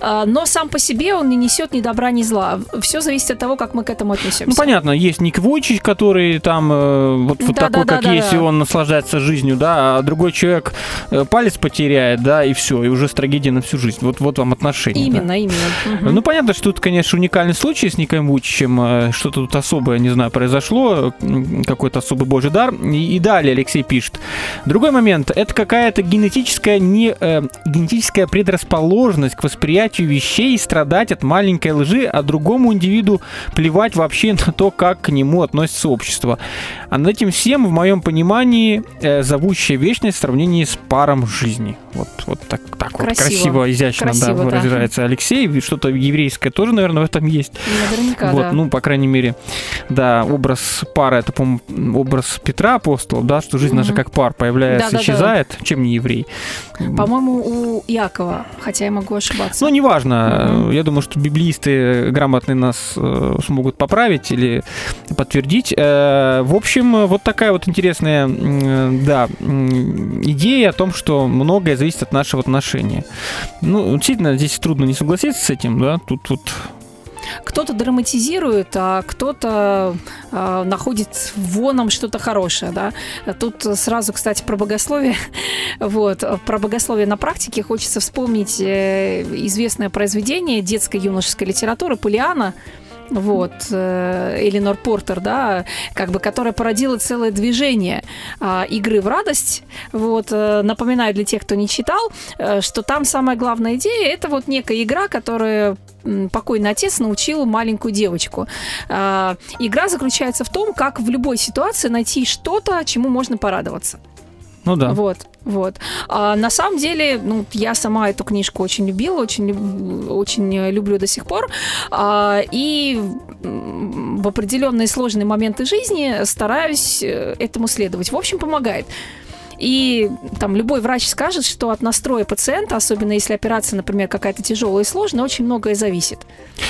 э, но сам по себе он не несет ни добра, ни зла. Все зависит от того, как мы к этому отнесемся. Ну, понятно, есть Ник Вуйчич, который там э, вот, вот Да, такой, да, как да, есть, да. и он наслаждается жизнью, да, а другой человек палец потеряет, да, и все, и уже с трагедией на всю жизнь. Вот, вот вам отношения. да. Именно, именно. Мгм. Ну, понятно, что тут, конечно, уникальный случай с Ником Вучичем, э, что-то тут особое, не знаю, произошло, какой-то особый божий дар. И, и далее Алексей пишет. Другой момент, это какая-то генетическая, не, э, генетическая предрасположенность к восприятию вещей и страдать от маленькой лжи, а другому индивиду плевать вообще <laughs> на то, как к нему относится общество. А над этим всем, в моем понимании, э, зовущая вечность в сравнении с паром жизни. Вот, вот так, так вот Красиво. красиво, изящно Красиво, да, да. выражается Алексей. Что-то еврейское тоже, наверное, в этом есть. Наверняка, вот, да. ну, по крайней мере, да, образ пары, это, образ Петра апостола, да, что жизнь наша Мгм. как пар появляется, Да-да-да. исчезает, чем не еврей. По-моему, у Якова, хотя я могу ошибаться. Ну, неважно. Мгм. Я думаю, что библеисты грамотные нас э, смогут поправить или подтвердить. Э, в общем, вот такая вот интересная, м, да, идея о том, что многое зависит от нашего отношения. Ну, действительно, здесь трудно не согласиться с этим, да, тут, тут Кто-то драматизирует, а кто-то э, находит воном что-то хорошее, да. Тут сразу, кстати, про богословие. <laughs> Вот, про богословие на практике хочется вспомнить э, известное произведение детской юношеской литературы «Полиана», вот, э, Эленор Портер, да, как бы, которая породила целое движение а, игры в радость. Вот, э, напоминаю для тех, кто не читал, э, что там самая главная идея это вот некая игра, которая покойный отец научил маленькую девочку. А, Игра заключается в том, как в любой ситуации найти что-то, чему можно порадоваться. ну да. Вот, вот. А на самом деле, ну, я сама эту книжку очень любила, очень, очень люблю до сих пор. А, и в определенные сложные моменты жизни стараюсь э, этому следовать. В общем, помогает. И там любой врач скажет, что от настроя пациента, особенно если операция, например, какая-то тяжелая и сложная, очень многое зависит.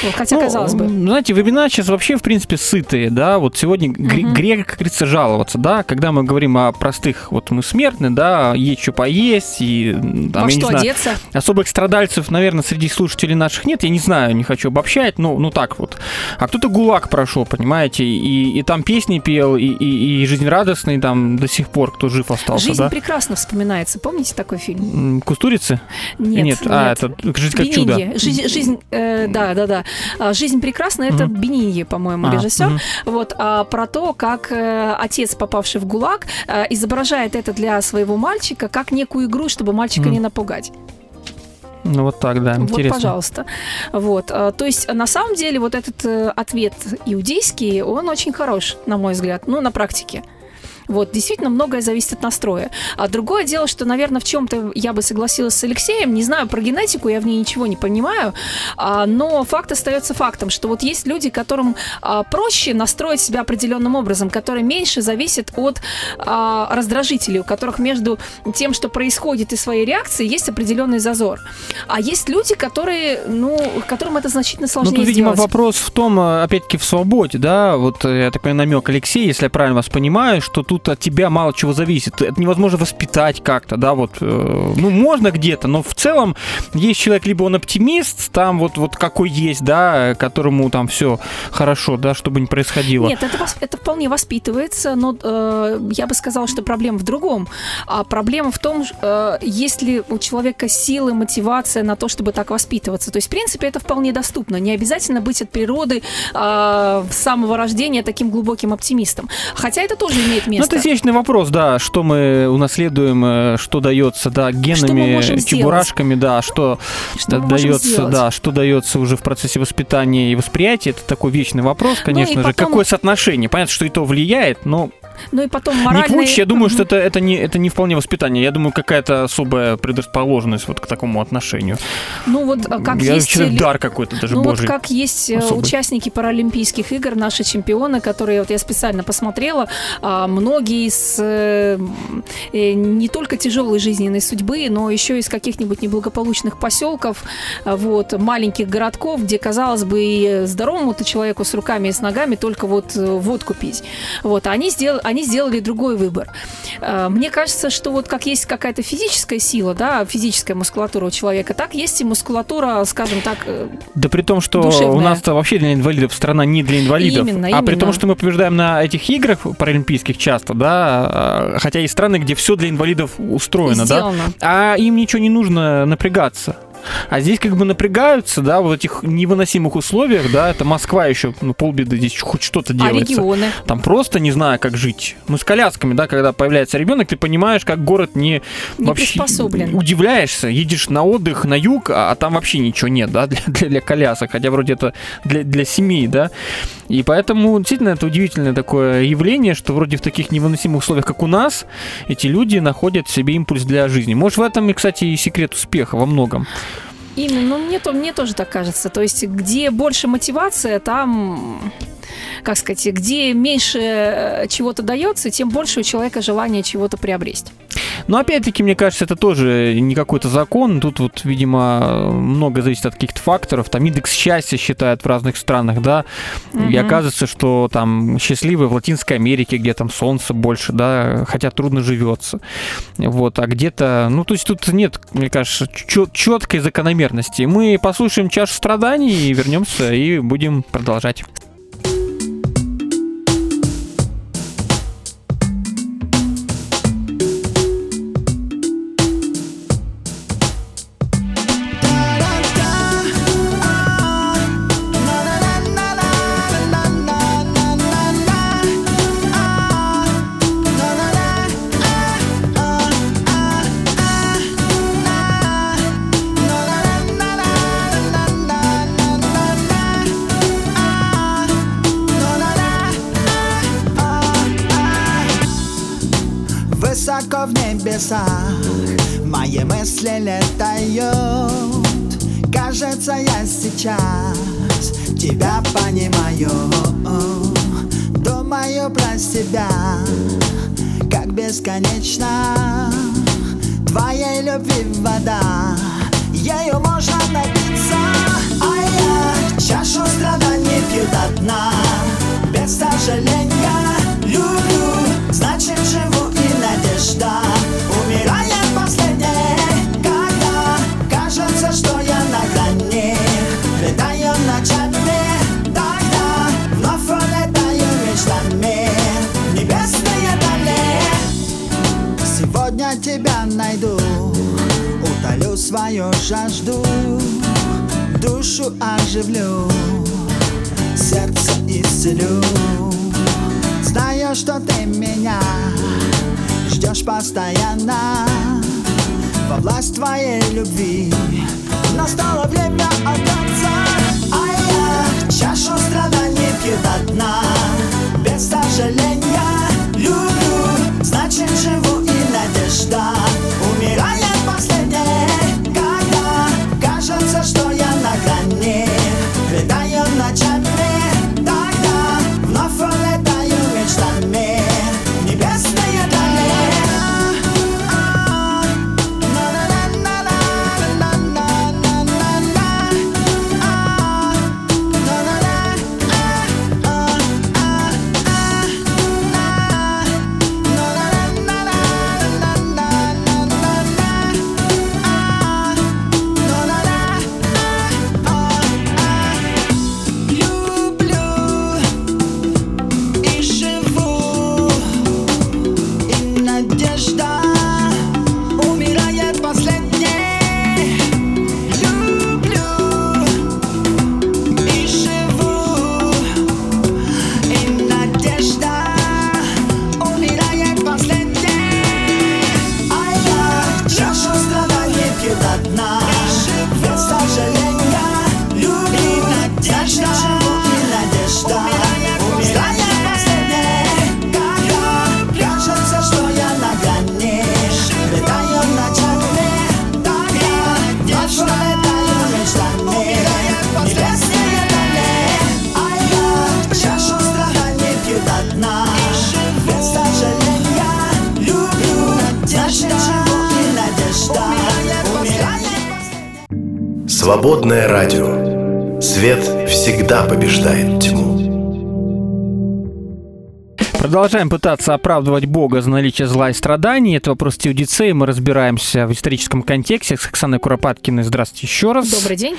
Вот, хотя, Ну, казалось бы. Знаете, вебинары сейчас вообще, в принципе, сытые, да, вот сегодня Мгм. грех, как говорится, жаловаться, да, когда мы говорим о простых, вот мы смертны, да, есть что поесть, и там, Во я не что знаю, одеться? особых страдальцев, наверное, среди слушателей наших нет, я не знаю, не хочу обобщать, ну, ну так вот. А кто-то ГУЛАГ прошел, понимаете, и, и там песни пел, и, и, и жизнерадостный там до сих пор, кто жив остался, Жизнь да. прекрасно вспоминается. Помните такой фильм? Кустурицы? Нет, а, это «Жизнь как чудо». Бениньи. Жизнь, жизнь, э, да, да, да. А, Жизнь прекрасна. Это Мгм. Бениньи, по-моему, А, режиссер. мгм. Вот а, про то, как э, отец, попавший в ГУЛАГ, э, изображает это для своего мальчика как некую игру, чтобы мальчика Мгм. не напугать. Ну, вот так, да, Вот, интересно. пожалуйста. Вот, а, то есть на самом деле вот этот э, ответ иудейский, он очень хорош, на мой взгляд, ну на практике. Вот, действительно, многое зависит от настроя. А другое дело, что, наверное, в чем-то я бы согласилась с Алексеем. Не знаю про генетику, я в ней ничего не понимаю. а, но факт остается фактом, что вот есть люди, которым а, проще настроить себя определенным образом, которые меньше зависят от а, раздражителей, у которых между тем, что происходит, и своей реакцией, есть определенный зазор. А есть люди, которые, ну, которым это значительно Ну, сложнее тут, видимо, сделать. вопрос в том, э, опять-таки, в свободе, да, вот э, я такой намек Алексей, если я правильно вас понимаю, что тут от тебя мало чего зависит. Это невозможно воспитать как-то, да, вот, э, ну, можно где-то, но в целом есть человек, либо он оптимист, там вот, вот какой есть, да, которому там все хорошо, да, чтобы не происходило. Нет, это, это вполне воспитывается, но э, я бы сказала, что проблема в другом. А проблема в том, э, есть ли у человека силы, мотивация на то, чтобы так воспитываться. То есть, в принципе, это вполне доступно. Не обязательно быть от природы э, с самого рождения таким глубоким оптимистом. Хотя это тоже имеет место. Это вечный вопрос, да, что мы унаследуем, э, что дается, да, генами, можем сделать? чебурашками, да, что, Что дается, да, что дается уже в процессе воспитания и восприятия, это такой вечный вопрос, конечно Ну же. потом- Какое соотношение? Понятно, что и то влияет, но Ну и потом Не моральные... квуч, я <laughs> думаю, что это, это, не, это не вполне воспитание. Я думаю, какая-то особая предрасположенность вот к такому отношению. Ну вот а, как я есть... считаю, дар какой-то даже ну божий. вот как есть э, особый. участники Паралимпийских игр, наши чемпионы, которые, вот я специально посмотрела, а, многие из э, э, не только тяжелой жизненной судьбы, но еще из каких-нибудь неблагополучных поселков, а, вот, маленьких городков, где, казалось бы, и здоровому-то человеку с руками и с ногами только вот водку пить. Вот, а они, сделали, они сделали другой выбор. А, Мне кажется, что вот как есть какая-то физическая сила, да, физическая мускулатура у человека, так есть и мускулатура, скажем так, э, Да при том, что Душевная. у нас-то вообще для инвалидов страна не для инвалидов. Именно, а при именно. том, что мы побеждаем на этих играх паралимпийских часто, да, а, хотя есть страны, где все для инвалидов устроено, да, сделано. а им ничего не нужно напрягаться. А здесь как бы напрягаются, да, вот этих невыносимых условиях, да, это Москва еще, ну, полбеды, здесь хоть что-то А делается. регионы? Там просто не знаю, как жить. Ну, с колясками, да, когда появляется ребенок, ты понимаешь, как город не, Не вообще приспособлен. удивляешься, едешь на отдых на юг, а, а там вообще ничего нет, да, <laughs> для, для, для колясок, хотя вроде это для, для семей, да. И поэтому действительно это удивительное такое явление, что вроде в таких невыносимых условиях, как у нас, эти люди находят в себе импульс для жизни. Может, в этом, и, кстати, и секрет успеха во многом. Именно, ну мне, то, мне тоже так кажется. То есть, где больше мотивация, там, как сказать, где меньше э, чего-то дается, тем больше у человека желание чего-то приобрести. Но опять-таки, мне кажется, это тоже не какой-то закон. Тут вот, видимо, много зависит от каких-то факторов. Там индекс счастья считают в разных странах, да. И Мгм. оказывается, что там счастливые в Латинской Америке, где там солнце больше, да, хотя трудно живется. Вот, а где-то, ну, то есть тут нет, мне кажется, четкой закономерности. Мы послушаем чашу страданий и вернемся и будем продолжать. Жажду Душу оживлю Сердце исцелю. Знаю, что ты меня Ждешь постоянно Во власть твоей любви. Настало время отдаться. А я чашу страданий пью до дна Без сожаления люблю Значит живу и надежда Продолжаем пытаться оправдывать Бога за наличие зла и страданий. Это вопрос теодицеи. Мы разбираемся в историческом контексте с Оксаной Куропаткиной. Здравствуйте еще раз. Добрый день.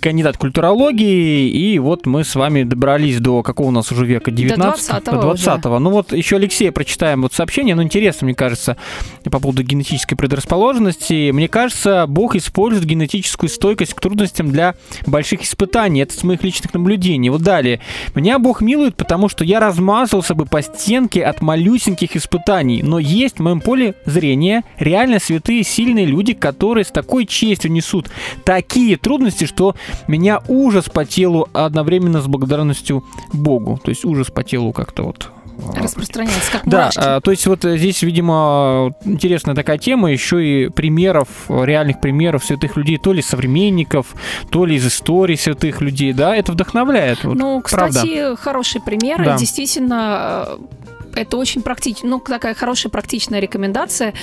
Кандидат культурологии. И вот мы с вами добрались до какого у нас уже века? 19 20-го До 20 Ну вот еще Алексея прочитаем вот сообщение. Ну интересно, мне кажется, по поводу генетической предрасположенности. Мне кажется, Бог использует генетическую стойкость к трудностям для больших испытаний. Это с моих личных наблюдений. Вот далее. Меня Бог милует, потому что я размазался бы по стенке от малюсеньких испытаний. Но есть в моем поле зрения реально святые, сильные люди, которые с такой честью несут такие трудности, что меня ужас по телу одновременно с благодарностью Богу. То есть ужас по телу как-то вот Распространяется, как да, мурашки. а, то есть вот э, здесь, видимо, интересная такая тема, еще и примеров, э, реальных примеров святых людей, то ли современников, то ли из истории святых людей, да, это вдохновляет. вот, Ну, правда. кстати, хороший пример. Да. Действительно, это очень практично, ну, такая хорошая практичная рекомендация.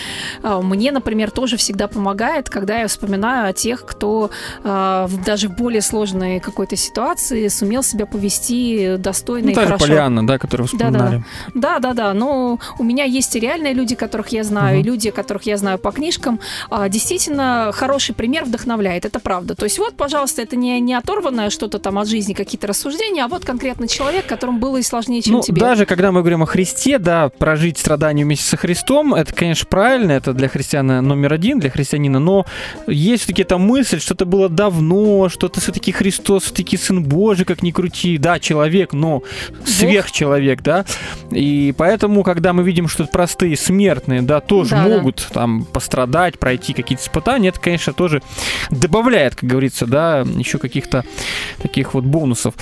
А, Мне, например, тоже всегда помогает, когда я вспоминаю о тех, кто а, даже в более сложной какой-то ситуации сумел себя повести достойно Ну, и та же хорошо. Полианна, да, которую вспоминали. Да, да, да. Но у меня есть и реальные люди, которых я знаю, Мгм. и люди, которых я знаю по книжкам. А, Действительно, хороший пример вдохновляет. Это правда. То есть, вот, пожалуйста, это не, не оторванное что-то там от жизни, какие-то рассуждения, а вот конкретно человек, которому было и сложнее, чем Ну, тебе. даже когда мы говорим о Христе, да, прожить страдания вместе со Христом, это, конечно, правильно, это для христиана номер один, для христианина, но есть все-таки эта мысль, что это было давно, что это все-таки Христос, все-таки Сын Божий, как ни крути, да, человек, но сверхчеловек, да, и поэтому, когда мы видим, что простые смертные, да, тоже Да, да. могут там пострадать, пройти какие-то испытания, это, конечно, тоже добавляет, как говорится, да, еще каких-то таких вот бонусов.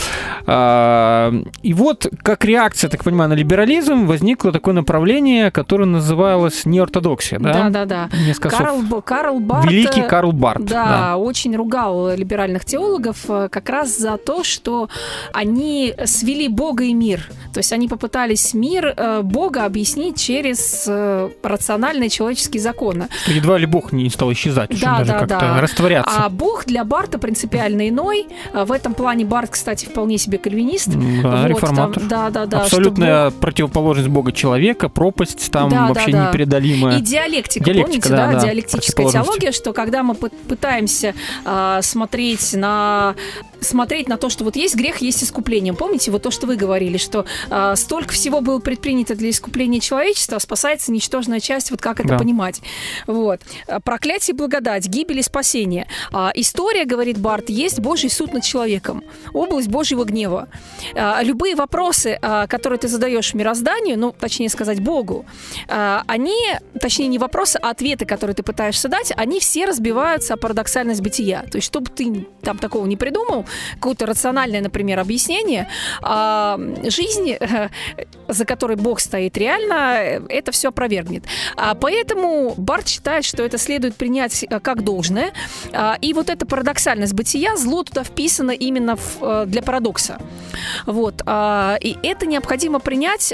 А, И вот, как реакция, так понимаю, на либерализм возникло такое направление, которое называлось неортодоксия, да? Да, да, да. Несколько слов. Карл, Карл Барт... Великий э, Карл Барт. Да, очень ругал либеральных теологов э, как раз за то, что они свели Бога и мир. То есть они попытались мир э, Бога объяснить через рациональные человеческие законы. Что едва ли Бог не стал исчезать, Да, даже да, как-то да. растворяться. А Бог для Барта принципиально иной. В этом плане Барт, кстати, вполне себе кальвинист. Да, Вот, там, реформатор. да, да, да. что Абсолютная противоположность Бога человека, пропасть там Да, да, вообще да. непреодолимая. И диалектика, Диалектика, помните, да, да, да, диалектическая теология, что когда мы пы- пытаемся а, смотреть на смотреть на то, что вот есть грех, есть искупление. Помните, вот то, что вы говорили, что а, столько всего было предпринято для искупления человечества, а спасается ничтожная часть, вот как это Да. понимать. Вот. Проклятие и благодать, гибель и спасение. А, история, говорит Барт, есть Божий суд над человеком, область Божьего гнева. А, любые вопросы, а, которые ты задаешь мирозданию, ну, точнее сказать, Богу, а, они, точнее, не вопросы, а ответы, которые ты пытаешься дать, они все разбиваются о парадоксальность бытия. То есть, чтобы ты там такого не придумал, какое-то рациональное, например, объяснение, а, жизнь, э, за которой Бог стоит реально, это все опровергнет. А, поэтому Барт считает, что это следует принять э, как должное. И вот эта парадоксальность бытия, зло туда вписано именно э, для парадокса. Вот. и это необходимо принять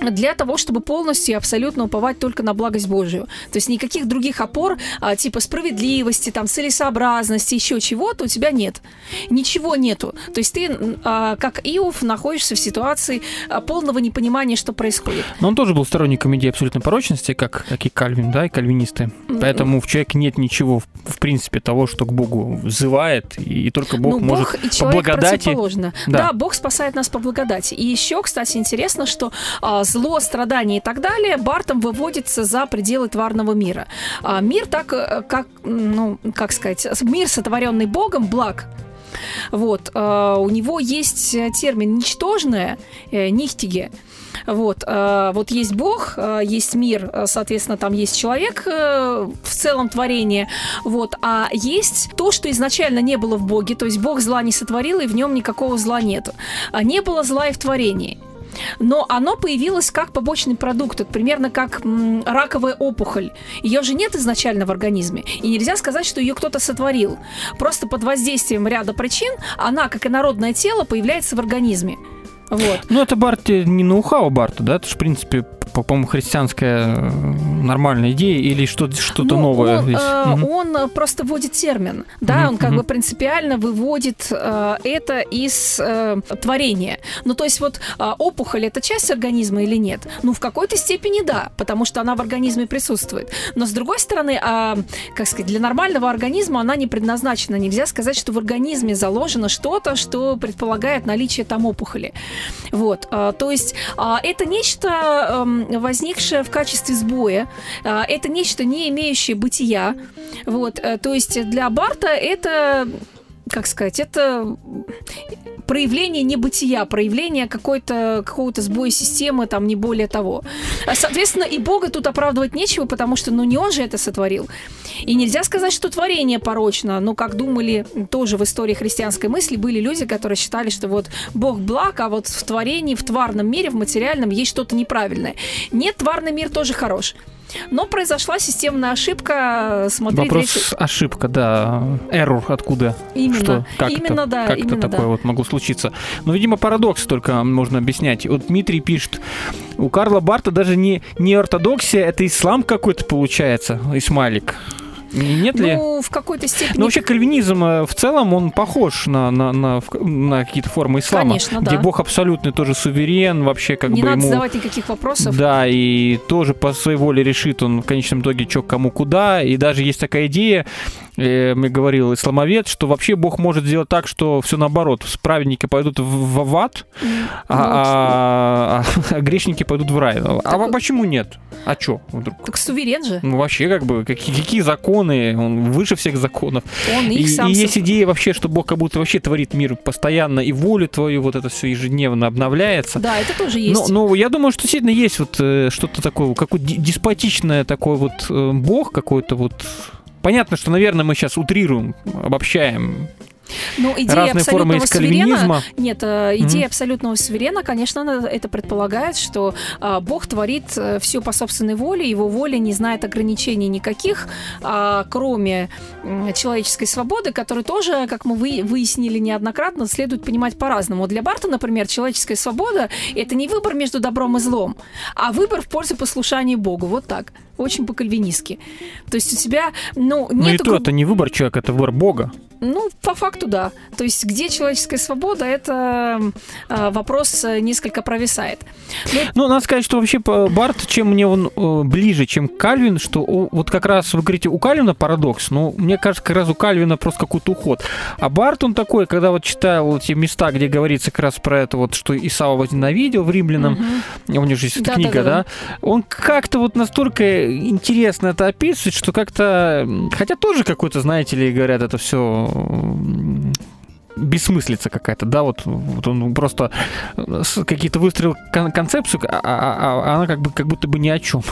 для того, чтобы полностью и абсолютно уповать только на благость Божию. То есть никаких других опор, а, типа справедливости, там, целесообразности, еще чего-то у тебя нет. Ничего нету. То есть ты, а, как Иов, находишься в ситуации а, полного непонимания, что происходит. Но он тоже был сторонником идеи абсолютной порочности, как, как и Кальвин, да, и кальвинисты. Поэтому в человеке нет ничего, в, принципе, того, что к Богу взывает, и, только Бог ну, может Бог и по благодати... Да. Да. Бог спасает нас по благодати. И еще, кстати, интересно, что а, зло, страдания и так далее Бартом выводится за пределы тварного мира. А, мир так, э, как, ну, как сказать, мир, сотворенный Богом, благ. Вот, а, у него есть э, термин ничтожное, э, нихтиге. Вот, э, вот есть Бог, э, есть мир, э, соответственно, там есть человек э, в целом творение, вот, а есть то, что изначально не было в Боге, то есть Бог зла не сотворил, и в нем никакого зла нет. А не было зла и в творении. Но оно появилось как побочный продукт, это примерно как м, раковая опухоль. Ее же нет изначально в организме, и нельзя сказать, что ее кто-то сотворил. Просто под воздействием ряда причин она, как инородное тело, появляется в организме. Вот. Ну, это Барт э, не ноу-хау Барта, да, это же, в принципе, по-моему, христианская э, нормальная идея или что- что-то Ну, новое Он, здесь? э, Мгм. он, э, просто вводит термин, да, Мгм, он как мгм. бы принципиально выводит э, это из э, творения. Ну, то есть вот э, опухоль это часть организма или нет? Ну, в какой-то степени да, потому что она в организме присутствует. Но с другой стороны, а, как сказать, для нормального организма она не предназначена. Нельзя сказать, что в организме заложено что-то, что предполагает наличие там опухоли. Вот, а, то есть а, это нечто эм, возникшее в качестве сбоя, а, это нечто не имеющее бытия. Вот, э, то есть для Барта это как сказать, это проявление небытия, проявление какой-то, какого-то сбоя системы, там, не более того. А, Соответственно, и Бога тут оправдывать нечего, потому что, ну, не он же это сотворил. И нельзя сказать, что творение порочно. Ну, как думали тоже в истории христианской мысли, были люди, которые считали, что вот Бог благ, а вот в творении, в тварном мире, в материальном есть что-то неправильное. Нет, тварный мир тоже хорош. Но произошла системная ошибка. Смотри, Вопрос третий- ошибка, да. Error откуда? Именно. Что? Как Именно, это, да, Как именно, это такое да. вот могло случиться? Ну, видимо, парадокс только можно объяснять. Вот Дмитрий пишет, у Карла Барта даже не, не ортодоксия, это ислам какой-то получается, Исмайлик. Нет ли? Ну, в какой-то степени... Ну, вообще, кальвинизм э, в целом, он похож на, на, на, на какие-то формы ислама. Конечно, где да. Бог абсолютный тоже суверен, вообще как не бы надо ему... задавать никаких вопросов. Да, и тоже по своей воле решит он в конечном итоге, что кому куда. И даже есть такая идея, э, говорил исламовед, что вообще Бог может сделать так, что все наоборот. Праведники пойдут в, в ад, а, а- а грешники пойдут в рай. А Так- почему нет? А что вдруг? Так суверен же. Ну, вообще, как бы, какие, какие законы? Он выше всех законов. Он И, их сам... и есть идея вообще, что Бог как будто вообще творит мир постоянно, и волю твою, вот это все ежедневно обновляется. Да, это тоже Но, есть. но я думаю, что действительно есть вот э, что-то такое, какой деспотичное такой вот э, бог какой-то вот. Понятно, что, наверное, мы сейчас утрируем, обобщаем Ну, идея разные формы абсолютного из кальвинизма. Нет, э, идея Мгм. абсолютного суверена, конечно, это предполагает, что а, Бог творит все по собственной воле, его воля не знает ограничений никаких, а, кроме человеческой свободы, которую тоже, как мы вы- выяснили неоднократно, следует понимать по-разному. Для Барта, например, человеческая свобода – это не выбор между добром и злом, а выбор в пользу послушания Богу. Вот так. Очень по-кальвинистски. То есть у тебя, ну, Ну и нету то это не выбор человека, это выбор Бога. Ну, по факту, да. То есть, где человеческая свобода, это э, вопрос э, несколько провисает. Ну, надо сказать, что вообще по- Барт, чем мне он э, ближе, чем Кальвин, что вот как раз вы говорите, у Кальвина парадокс, но мне кажется, как раз у Кальвина просто какой-то уход. А Барт, он такой, когда вот читал эти места, где говорится как раз про это вот, что Исава возненавидел в римлянам, у него же есть Да, книга, да, да, да, он как-то вот настолько интересно это описывает, что как-то, хотя тоже какой-то, знаете ли, говорят, это все 어, 음, бессмыслица какая-то, да, вот, вот он просто э, какие-то выстроил кон- концепцию, а, а- а она как бы как будто бы ни о чем.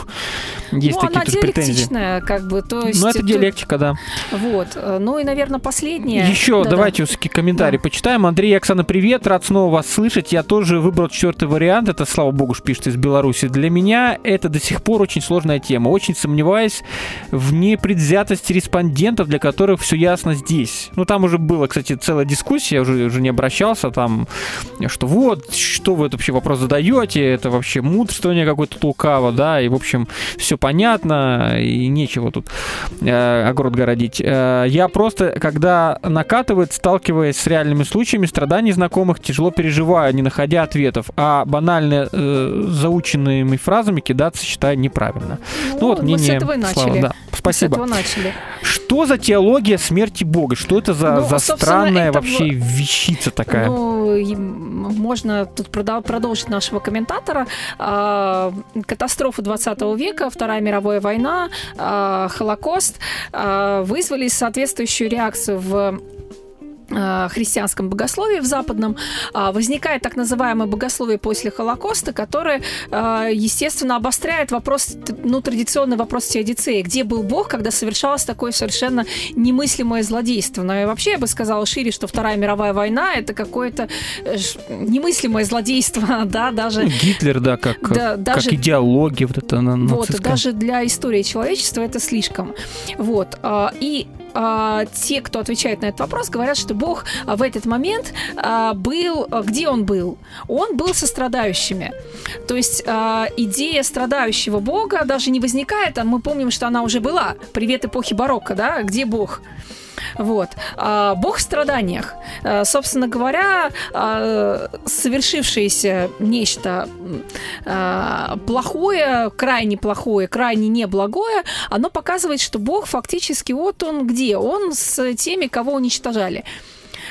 Есть ну, такие она претензии. как бы, то есть... Ну, это тут- диалектика, да. Вот. э, Ну и, наверное, последнее. Еще Да-да. давайте все-таки комментарий Да. почитаем. Андрей и Оксана, привет, рад снова вас слышать. Я тоже выбрал четвертый вариант. Это, слава богу, пишет из Беларуси. Для меня это до сих пор очень сложная тема. Очень сомневаюсь в непредвзятости респондентов, для которых все ясно здесь. Ну, там уже была, кстати, целая дискуссия, я уже, уже не обращался, там, что вот, что вы это вообще вопрос задаете, это вообще мудрствование какое-то лукаво, да, и, в общем, все понятно, и нечего тут э, огород городить. Э, я просто, когда накатывает, сталкиваясь с реальными случаями страданий знакомых, тяжело переживаю, не находя ответов, а банально э, заученными фразами кидаться считаю неправильно. Ну, вот мы мнение с этого и Славы, начали. да. С Спасибо. этого начали. Что за теология смерти Бога? Что это за, Ну, за странная это вообще вещица такая? Ну, можно тут продол- продолжить нашего комментатора. А, Катастрофа 20 века, Вторая мировая война, а, Холокост а, вызвали соответствующую реакцию в христианском богословии в западном а, возникает так называемое богословие после Холокоста, которое, а, естественно, обостряет вопрос, ну, традиционный вопрос теодицеи. Где был Бог, когда совершалось такое совершенно немыслимое злодейство? Но и вообще я бы сказала шире, что Вторая мировая война — это какое-то э, немыслимое злодейство, <laughs> да, даже... Ну, Гитлер, да, как, Да, как даже- идеология вот эта на- Вот, нацистская. даже для истории человечества это слишком. Вот. а, И а, те, кто отвечает на этот вопрос, говорят, что Бог а, в этот момент а, был, где он был? Он был со страдающими. То есть идея страдающего Бога даже не возникает, а мы помним, что она уже была. Привет эпохи барокко, да? Где Бог? Вот. А, Бог в страданиях. А, Собственно говоря, а, совершившееся нечто а, плохое, крайне плохое, крайне неблагое, оно показывает, что Бог фактически вот он где? Он с теми, кого уничтожали.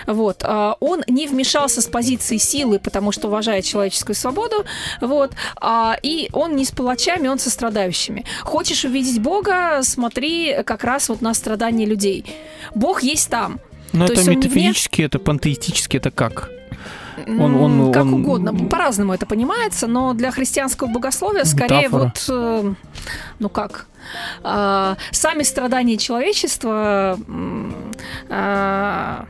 Вот. а, Он не вмешался с позиции силы, потому что уважает человеческую свободу. Вот. а, И он не с палачами, он со страдающими. Хочешь увидеть Бога, смотри как раз вот на страдания людей. Бог есть там. Но То это не вне- это пантеистически, это как? Он- он- как он- угодно, по-разному это понимается, но для христианского богословия скорее Метафора. вот, э, ну как, а, сами страдания человечества, а,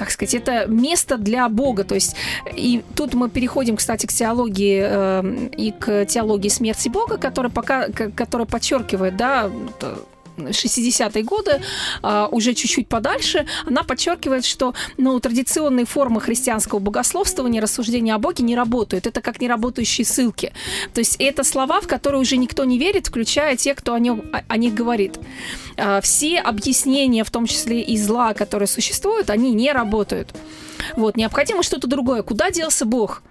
как сказать, это место для Бога. То есть, и тут мы переходим, кстати, к теологии э, и к теологии смерти Бога, которая, пока, которая подчеркивает, да, э, 60-е годы, а, уже чуть-чуть подальше, она подчеркивает, что ну, традиционные формы христианского богословствования, рассуждения о Боге не работают. Это как неработающие ссылки. То есть это слова, в которые уже никто не верит, включая те, кто о, нем, о них говорит. А, Все объяснения, в том числе и зла, которые существуют, они не работают. Вот, необходимо что-то другое. Куда делся Бог?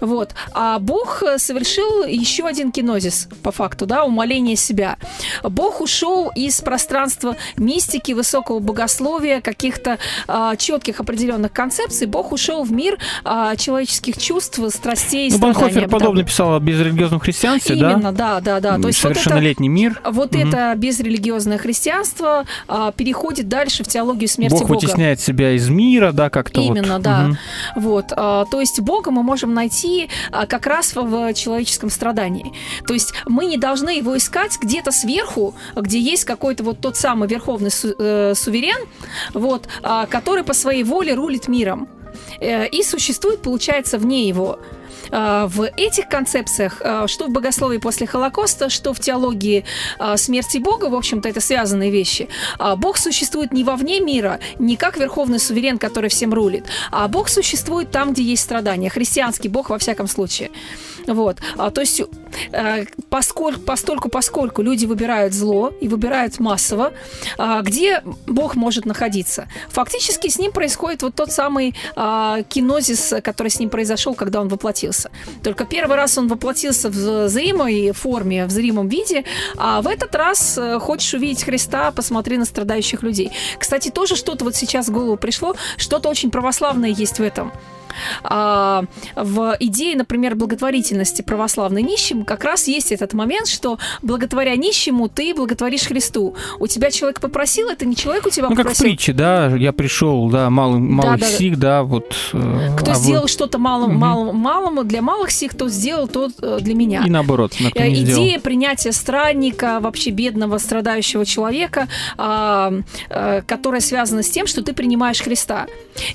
Вот. А Бог э, совершил еще один кинозис, по факту, да, умоление себя. Бог ушел из пространства мистики, высокого богословия, каких-то а, четких определенных концепций. Бог ушел в мир а, человеческих чувств, страстей, Ну, Банхофер подобно писал о безрелигиозном христианстве, да? Именно, да, да, да. То есть вот это, Совершеннолетний мир. вот Мгм. это безрелигиозное христианство а, переходит дальше в теологию смерти Бог Бога. вытесняет себя из мира, да, как-то вот. Именно, да. Мгм. Вот, а, то есть Бога мы можем найти а, как раз в, человеческом страдании. То есть мы не должны его искать где-то сверху, где есть какой-то вот тот самый верховный э, суверен, вот, а, который по своей воле рулит миром э, и существует, получается, вне его. А, В этих концепциях, а, что в богословии после Холокоста, что в теологии а, смерти Бога, в общем-то, это связанные вещи. А, Бог существует не вовне мира, не как верховный суверен, который всем рулит, а Бог существует там, где есть страдания. Христианский Бог во всяком случае. Вот. А, То есть, э, поскольку, постольку, поскольку люди выбирают зло и выбирают массово, а, где Бог может находиться? Фактически с ним происходит вот тот самый а, кинозис, который с ним произошел, когда он воплотился. Только первый раз он воплотился в зримой форме, в зримом виде, а в этот раз э, хочешь увидеть Христа, посмотри на страдающих людей. Кстати, тоже что-то вот сейчас в голову пришло, что-то очень православное есть в этом. А, в идее, например, благотворительности православной нищим как раз есть этот момент, что благотворя нищему, ты благотворишь Христу. У тебя человек попросил, это не человек у тебя Ну, как в попросил. притче, да, я пришел, да, малым, малых да, да. сих, да, вот. э, Кто а вы- сделал что-то малым, Мгм. малым, малому для малых сих, тот сделал тот э, для меня. И наоборот, на кто Э, не сделал. Идея принятия странника, вообще бедного, страдающего человека, а, которая связана с тем, что ты принимаешь Христа.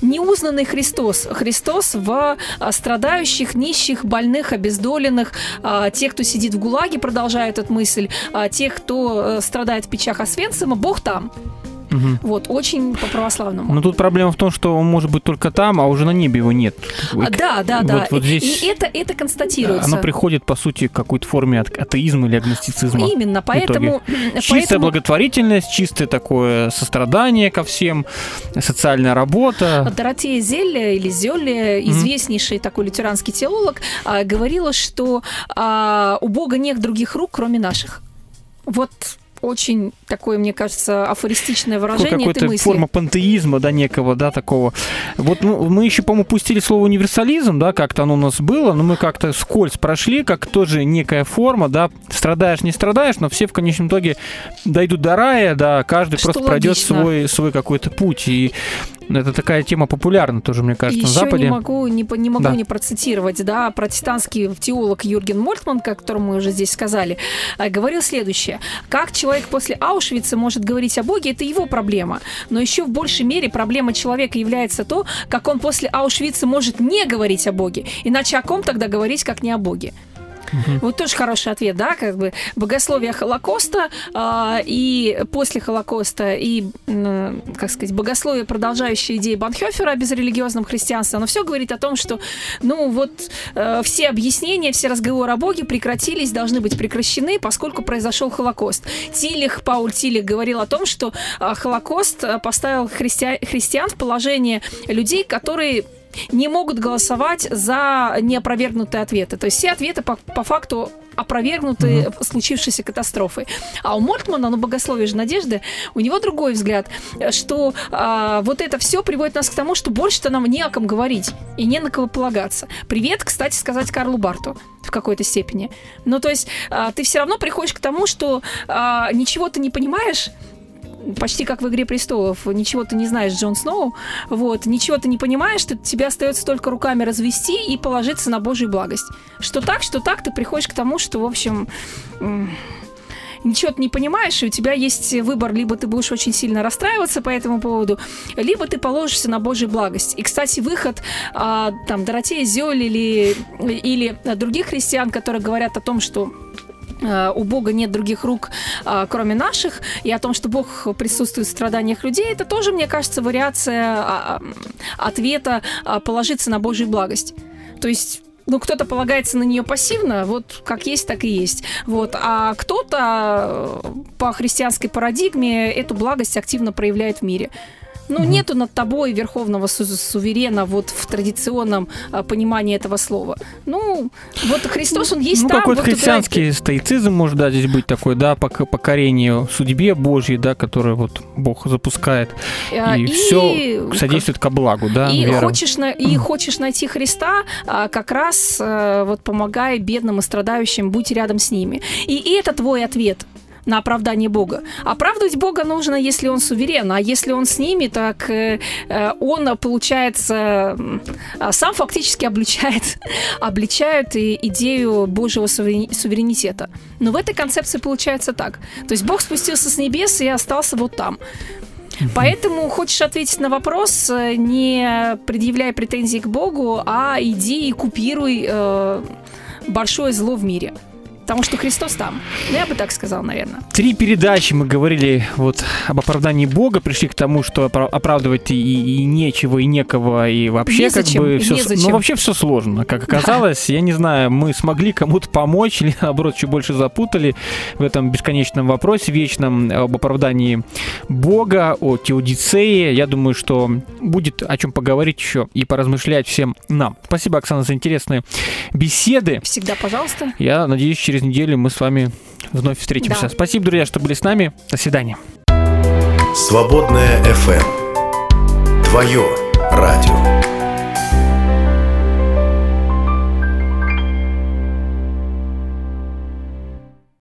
Неузнанный Христос. Христос в а, страдающих, нищих, больных, обездоленных, а, тех, кто сидит в ГУЛАГе, продолжает эту мысль, а, тех, кто э, страдает в печах Освенцима, Бог там. Мгм. Вот, очень по-православному. Но тут проблема в том, что он может быть только там, а уже на небе его нет. А, да, да, вот- да. вот здесь И, это, это констатируется. Оно приходит, по сути, к какой-то форме атеизма или агностицизма. Именно, поэтому... Чистая поэтому- благотворительность, чистое такое сострадание ко всем, социальная работа. Доротея Зелля или Зелля, известнейший такой лютеранский теолог, а, говорила, что а, у Бога нет других рук, кроме наших. Вот очень такое, мне кажется, афористичное выражение этой какой-то мысли. форма пантеизма, да, некого, да, такого. Вот ну, мы еще, по-моему, пустили слово универсализм, да, как-то оно у нас было, но мы как-то скользь прошли, как тоже некая форма, да, страдаешь, не страдаешь, но все в конечном итоге дойдут до рая, да, каждый Что просто пройдет логично. свой, свой какой-то путь. И это такая тема популярна тоже, мне кажется, на Еще Западе. не могу, не, не могу Да. не процитировать, да, протестантский теолог Юрген Мольтман, о котором мы уже здесь сказали, э, говорил следующее. Как человек после Аушвица может говорить о Боге, это его проблема. Но еще в большей мере проблема человека является то, как он после Аушвица может не говорить о Боге. Иначе о ком тогда говорить, как не о Боге? Вот тоже хороший ответ, да, как бы богословие Холокоста а, и после Холокоста и, м, как сказать, богословие, продолжающее идеи Банхёфера о безрелигиозном христианстве, оно все говорит о том, что, ну, вот э, все объяснения, все разговоры о Боге прекратились, должны быть прекращены, поскольку произошел Холокост. Тилих, Пауль Тилих говорил о том, что а, Холокост а, поставил христиа- христиан в положение людей, которые не могут голосовать за неопровергнутые ответы. То есть все ответы по, по факту опровергнуты случившейся катастрофой. А у Мольтмана, ну, богословие же надежды, у него другой взгляд, что а, вот это все приводит нас к тому, что больше-то нам не о ком говорить и не на кого полагаться. Привет, кстати, сказать Карлу Барту в какой-то степени. Ну, то есть а, ты все равно приходишь к тому, что а, ничего ты не понимаешь, почти как в «Игре престолов». Ничего ты не знаешь, Джон Сноу. Вот. Ничего ты не понимаешь, ты, тебе остается только руками развести и положиться на Божью благость. Что так, что так, ты приходишь к тому, что, в общем, ничего ты не понимаешь, и у тебя есть выбор, либо ты будешь очень сильно расстраиваться по этому поводу, либо ты положишься на Божью благость. И, кстати, выход а, там Доротея Зёль или, или других христиан, которые говорят о том, что у Бога нет других рук, а, кроме наших, и о том, что Бог присутствует в страданиях людей, это тоже, мне кажется, вариация а, а, ответа а, положиться на Божью благость. То есть ну, кто-то полагается на нее пассивно, вот как есть, так и есть. Вот. А кто-то э, по христианской парадигме эту благость активно проявляет в мире. Ну, нету над тобой верховного су- суверена вот в традиционном а, понимании этого слова. Ну, вот Христос, он есть ну, там. какой-то вот играет- христианский стоицизм может, да, здесь быть такой, да, пок- покорение судьбе Божьей, да, которое вот Бог запускает, А, и, все содействует ко благу, да, и хочешь, на- и хочешь найти Христа, а, как раз а, вот помогай бедным и страдающим, будь рядом с ними. И это твой ответ на оправдание Бога. Оправдывать Бога нужно, если он суверен, а если он с ними, так э, э, он, получается, м, а, сам фактически обличает, <laughs> обличает и идею Божьего суверени- суверенитета. Но в этой концепции получается так. То есть Бог спустился с небес и остался вот там. Поэтому хочешь ответить на вопрос, э, не предъявляй претензий к Богу, а иди и купируй э, большое зло в мире. Потому что Христос там. Ну, я бы так сказал, наверное. Три передачи мы говорили вот об оправдании Бога, пришли к тому, что опра- оправдывать и, и нечего, и некого, и вообще Незачем, как бы все, незачем. ну вообще все сложно, как оказалось. Я не знаю, мы смогли кому-то помочь или наоборот еще больше запутали в этом бесконечном вопросе вечном об оправдании Бога, о теодицее. Я думаю, что будет о чем поговорить еще и поразмышлять всем нам. Спасибо, Оксана, за интересные беседы. Всегда, пожалуйста. Я надеюсь, через неделю мы с вами вновь встретимся. Да. Спасибо, друзья, что были с нами. До свидания. Свободная FM. Твое радио.